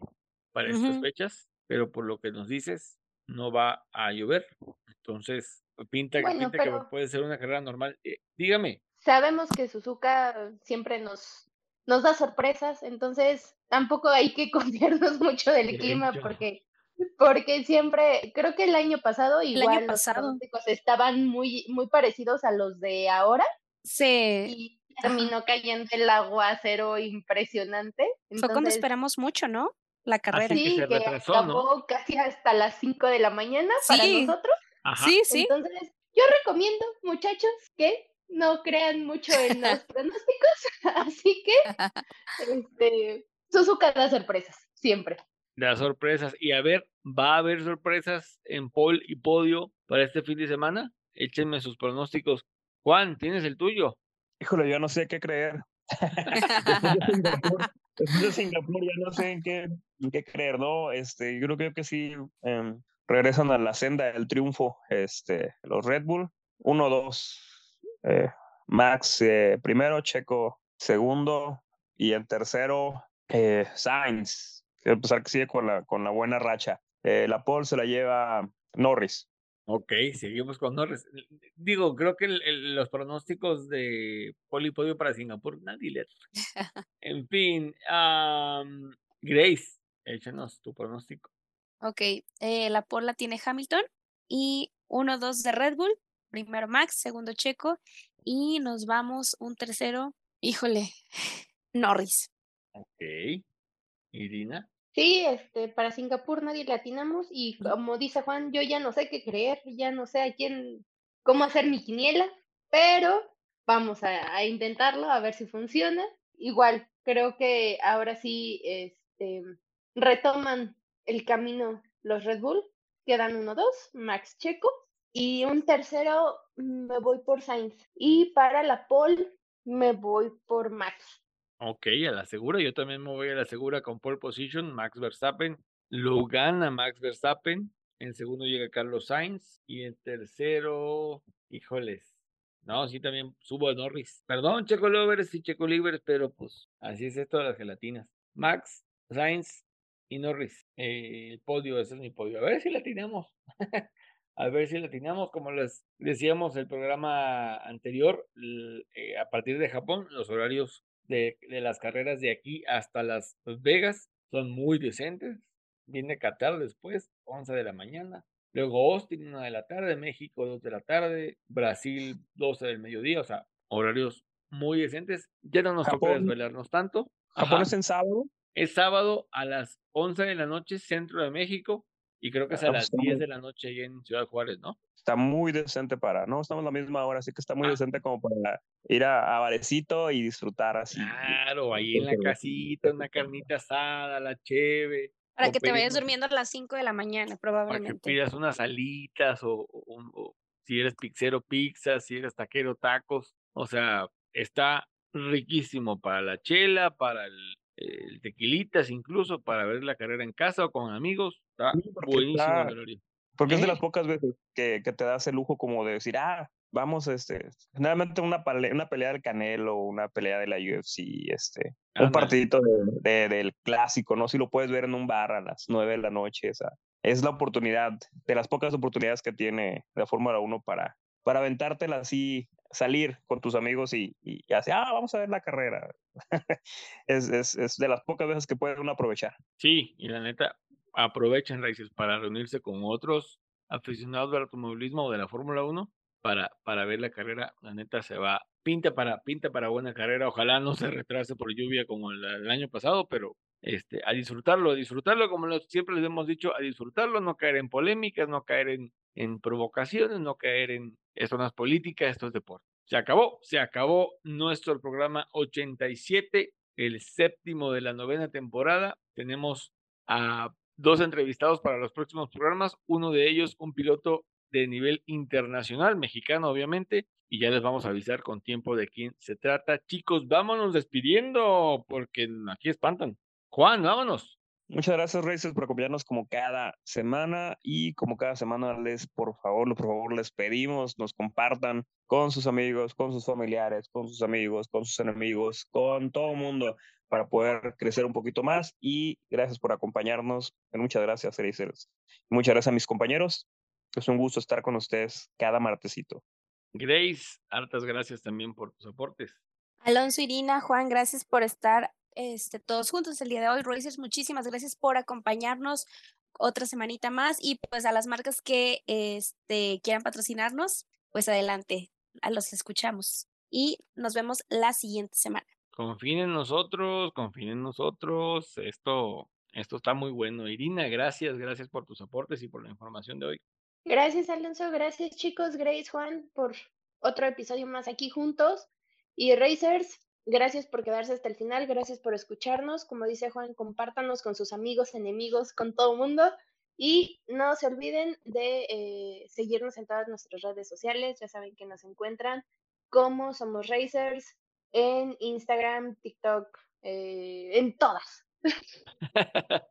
para estas fechas, pero por lo que nos dices, no va a llover. Entonces, pinta, Bueno, pinta que puede ser una carrera normal. Eh, dígame, Sabemos que Suzuka siempre nos, nos da sorpresas, entonces tampoco hay que confiarnos mucho del De clima hecho. porque, porque siempre, creo que el año pasado año igual los pasado. pronósticos estaban muy, muy parecidos a los de ahora Sí, y terminó cayendo el aguacero impresionante. fue cuando Entonces, esperamos mucho, ¿no? La carrera. que sí, se que retrasó, ¿no? acabó casi hasta las 5 de la mañana para nosotros. ajá, Sí, sí. Entonces, yo recomiendo, muchachos, que no crean mucho en los pronósticos, así que este, Suzuka da sorpresas, siempre. las sorpresas. Y a ver, ¿va a haber sorpresas en pole y podio para este fin de semana? Échenme sus pronósticos. Juan, ¿tienes el tuyo? Híjole, yo no sé qué creer. Después de Singapur, después de Singapur ya no sé en qué, en qué creer, ¿no? Este, yo creo que, sí em, regresan a la senda del triunfo este, los Red Bull. 1-2. eh, Max eh, primero, Checo segundo y en tercero eh, Sainz. A pesar que sigue con la, con la buena racha. Eh, la pole se la lleva Norris. Ok, seguimos con Norris. Digo, creo que el- el- los pronósticos de pole y podio para Singapur, nadie le... En fin, am, Grace, échanos tu pronóstico. Ok, eh, la porla tiene Hamilton y 1-2 de Red Bull. Primero Max, segundo Checo y nos vamos un tercero, híjole, Norris. Ok. Irina. Sí, este, para Singapur nadie le atinamos y como dice Juan, yo ya no sé qué creer, ya no sé a quién, cómo hacer mi quiniela, pero vamos a, a intentarlo, a ver si funciona. Igual, creo que ahora sí, este, retoman el camino los Red Bull, quedan uno, dos, Max Checo, y un tercero me voy por Sainz, y para la pole me voy por Max. Ok, a la segura. Yo también me voy a la segura con pole position. Max Verstappen. Lo gana Max Verstappen. En segundo llega Carlos Sainz. Y en tercero, híjoles. No, sí, también subo a Norris. Perdón, Checo Lovers y Checo Livers, pero pues así es esto de las gelatinas. Max, Sainz y Norris. Eh, el podio, ese es mi podio. A ver si la tenemos. a ver si la atinamos, como les decíamos el programa anterior, eh, a partir de Japón, los horarios de, de las carreras de aquí hasta Las Vegas son muy decentes. Viene Qatar después, 11 de la mañana. Luego Austin, 1 de la tarde, México, 2 de la tarde, Brasil, 12 del mediodía, o sea, horarios muy decentes. Ya no nos toca Japón- desvelarnos tanto. Japón Ajá. es en sábado. Es sábado a las 11 de la noche, centro de México, y creo que es a las está 10 muy- de la noche ahí en Ciudad Juárez, ¿no? Está muy decente para, no estamos a la misma hora, así que está muy Ah. decente como para ir a, a barecito y disfrutar así. Claro, ahí en la casita, una carnita asada, la cheve. Para que te vayas durmiendo a las 5 de la mañana, Para que probablemente. pidas unas alitas o, o un- o si eres pizzero, pizza, si eres taquero, tacos. O sea, está riquísimo para la chela, para el, eh, tequilitas incluso para ver la carrera en casa o con amigos. Está buenísimo. Porque es de ¿Eh? las pocas veces que, que te das el lujo como de decir, ah, vamos, este, generalmente una, pale- una pelea del Canelo, una pelea de la UFC, este, un partidito de, de- del clásico, ¿no? Si lo puedes ver en un bar a las nueve de la noche, esa, es la oportunidad, de las pocas oportunidades que tiene la Fórmula 1 para, para aventártela así, salir con tus amigos y, y, y así, ah, vamos a ver la carrera. es, es, es de las pocas veces que puede uno aprovechar. Sí, y la neta, aprovechen raíces para reunirse con otros aficionados del automovilismo o de la Fórmula 1 para, para ver la carrera. La neta se va, pinta para, pinta para buena carrera. Ojalá no se retrase por lluvia como el, año pasado, pero este, a disfrutarlo, a disfrutarlo, como siempre les hemos dicho, a disfrutarlo, no caer en polémicas, no caer en, en provocaciones, no caer en esto no es política, esto es deporte. Se acabó, se acabó nuestro programa 87, el séptimo de la novena temporada. Tenemos a dos entrevistados para los próximos programas, uno de ellos un piloto de nivel internacional, mexicano obviamente, y ya les vamos a avisar con tiempo de quién se trata. Chicos, vámonos despidiendo porque aquí espantan. Juan, vámonos. Muchas gracias, Racers, por acompañarnos como cada semana y como cada semana les, por favor, por favor, les pedimos nos compartan con sus amigos, con sus familiares, con sus amigos, con sus enemigos, con todo el mundo para poder crecer un poquito más y gracias por acompañarnos. Muchas gracias, Racers. Muchas gracias a mis compañeros. Es un gusto estar con ustedes cada martesito. Grace, hartas gracias también por tus aportes. Alonso, Irina, Juan, gracias por estar este, todos juntos el día de hoy. Racers, muchísimas gracias por acompañarnos otra semanita más y pues a las marcas que este, quieran patrocinarnos, pues adelante, a los escuchamos y nos vemos la siguiente semana. Confíen en nosotros, confíen en nosotros. Esto, esto está muy bueno. Irina, gracias, gracias por tus aportes y por la información de hoy. Gracias, Alonso. Gracias, chicos. Grace, Juan, por otro episodio más aquí juntos. Y Racers, gracias por quedarse hasta el final. Gracias por escucharnos. Como dice Juan, compártanos con sus amigos, enemigos, con todo el mundo. Y no se olviden de eh, seguirnos en todas nuestras redes sociales. Ya saben que nos encuentran como Somos Racers en Instagram, TikTok, eh, en todas.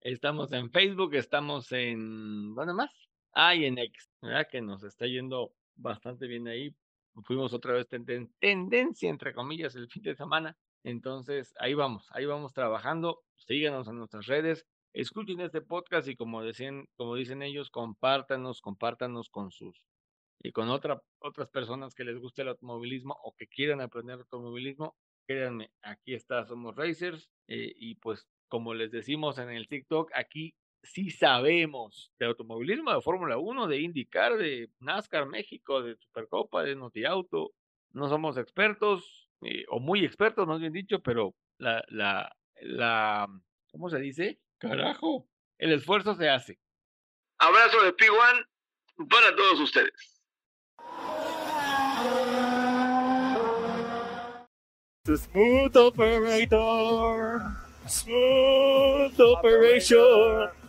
estamos en Facebook, estamos en. ¿Dónde más? Ah, y en X, ¿verdad? Que nos está yendo bastante bien ahí. Fuimos otra vez tenden- tendencia, entre comillas, el fin de semana. Entonces, ahí vamos, ahí vamos trabajando. Síganos en nuestras redes. Escuchen este podcast y como decían, como dicen ellos, compártanos, compártanos con sus y con otra, otras personas que les guste el automovilismo o que quieran aprender automovilismo, créanme, aquí está Somos Racers eh, y pues como les decimos en el TikTok, aquí sí sabemos de automovilismo, de Fórmula 1, de IndyCar, de NASCAR México, de Supercopa, de NotiAuto. No somos expertos, eh, o muy expertos, más bien dicho, pero la, la, la, ¿cómo se dice? Carajo, el esfuerzo se hace. Abrazo de P1 para todos ustedes. The smooth operator, smooth operation.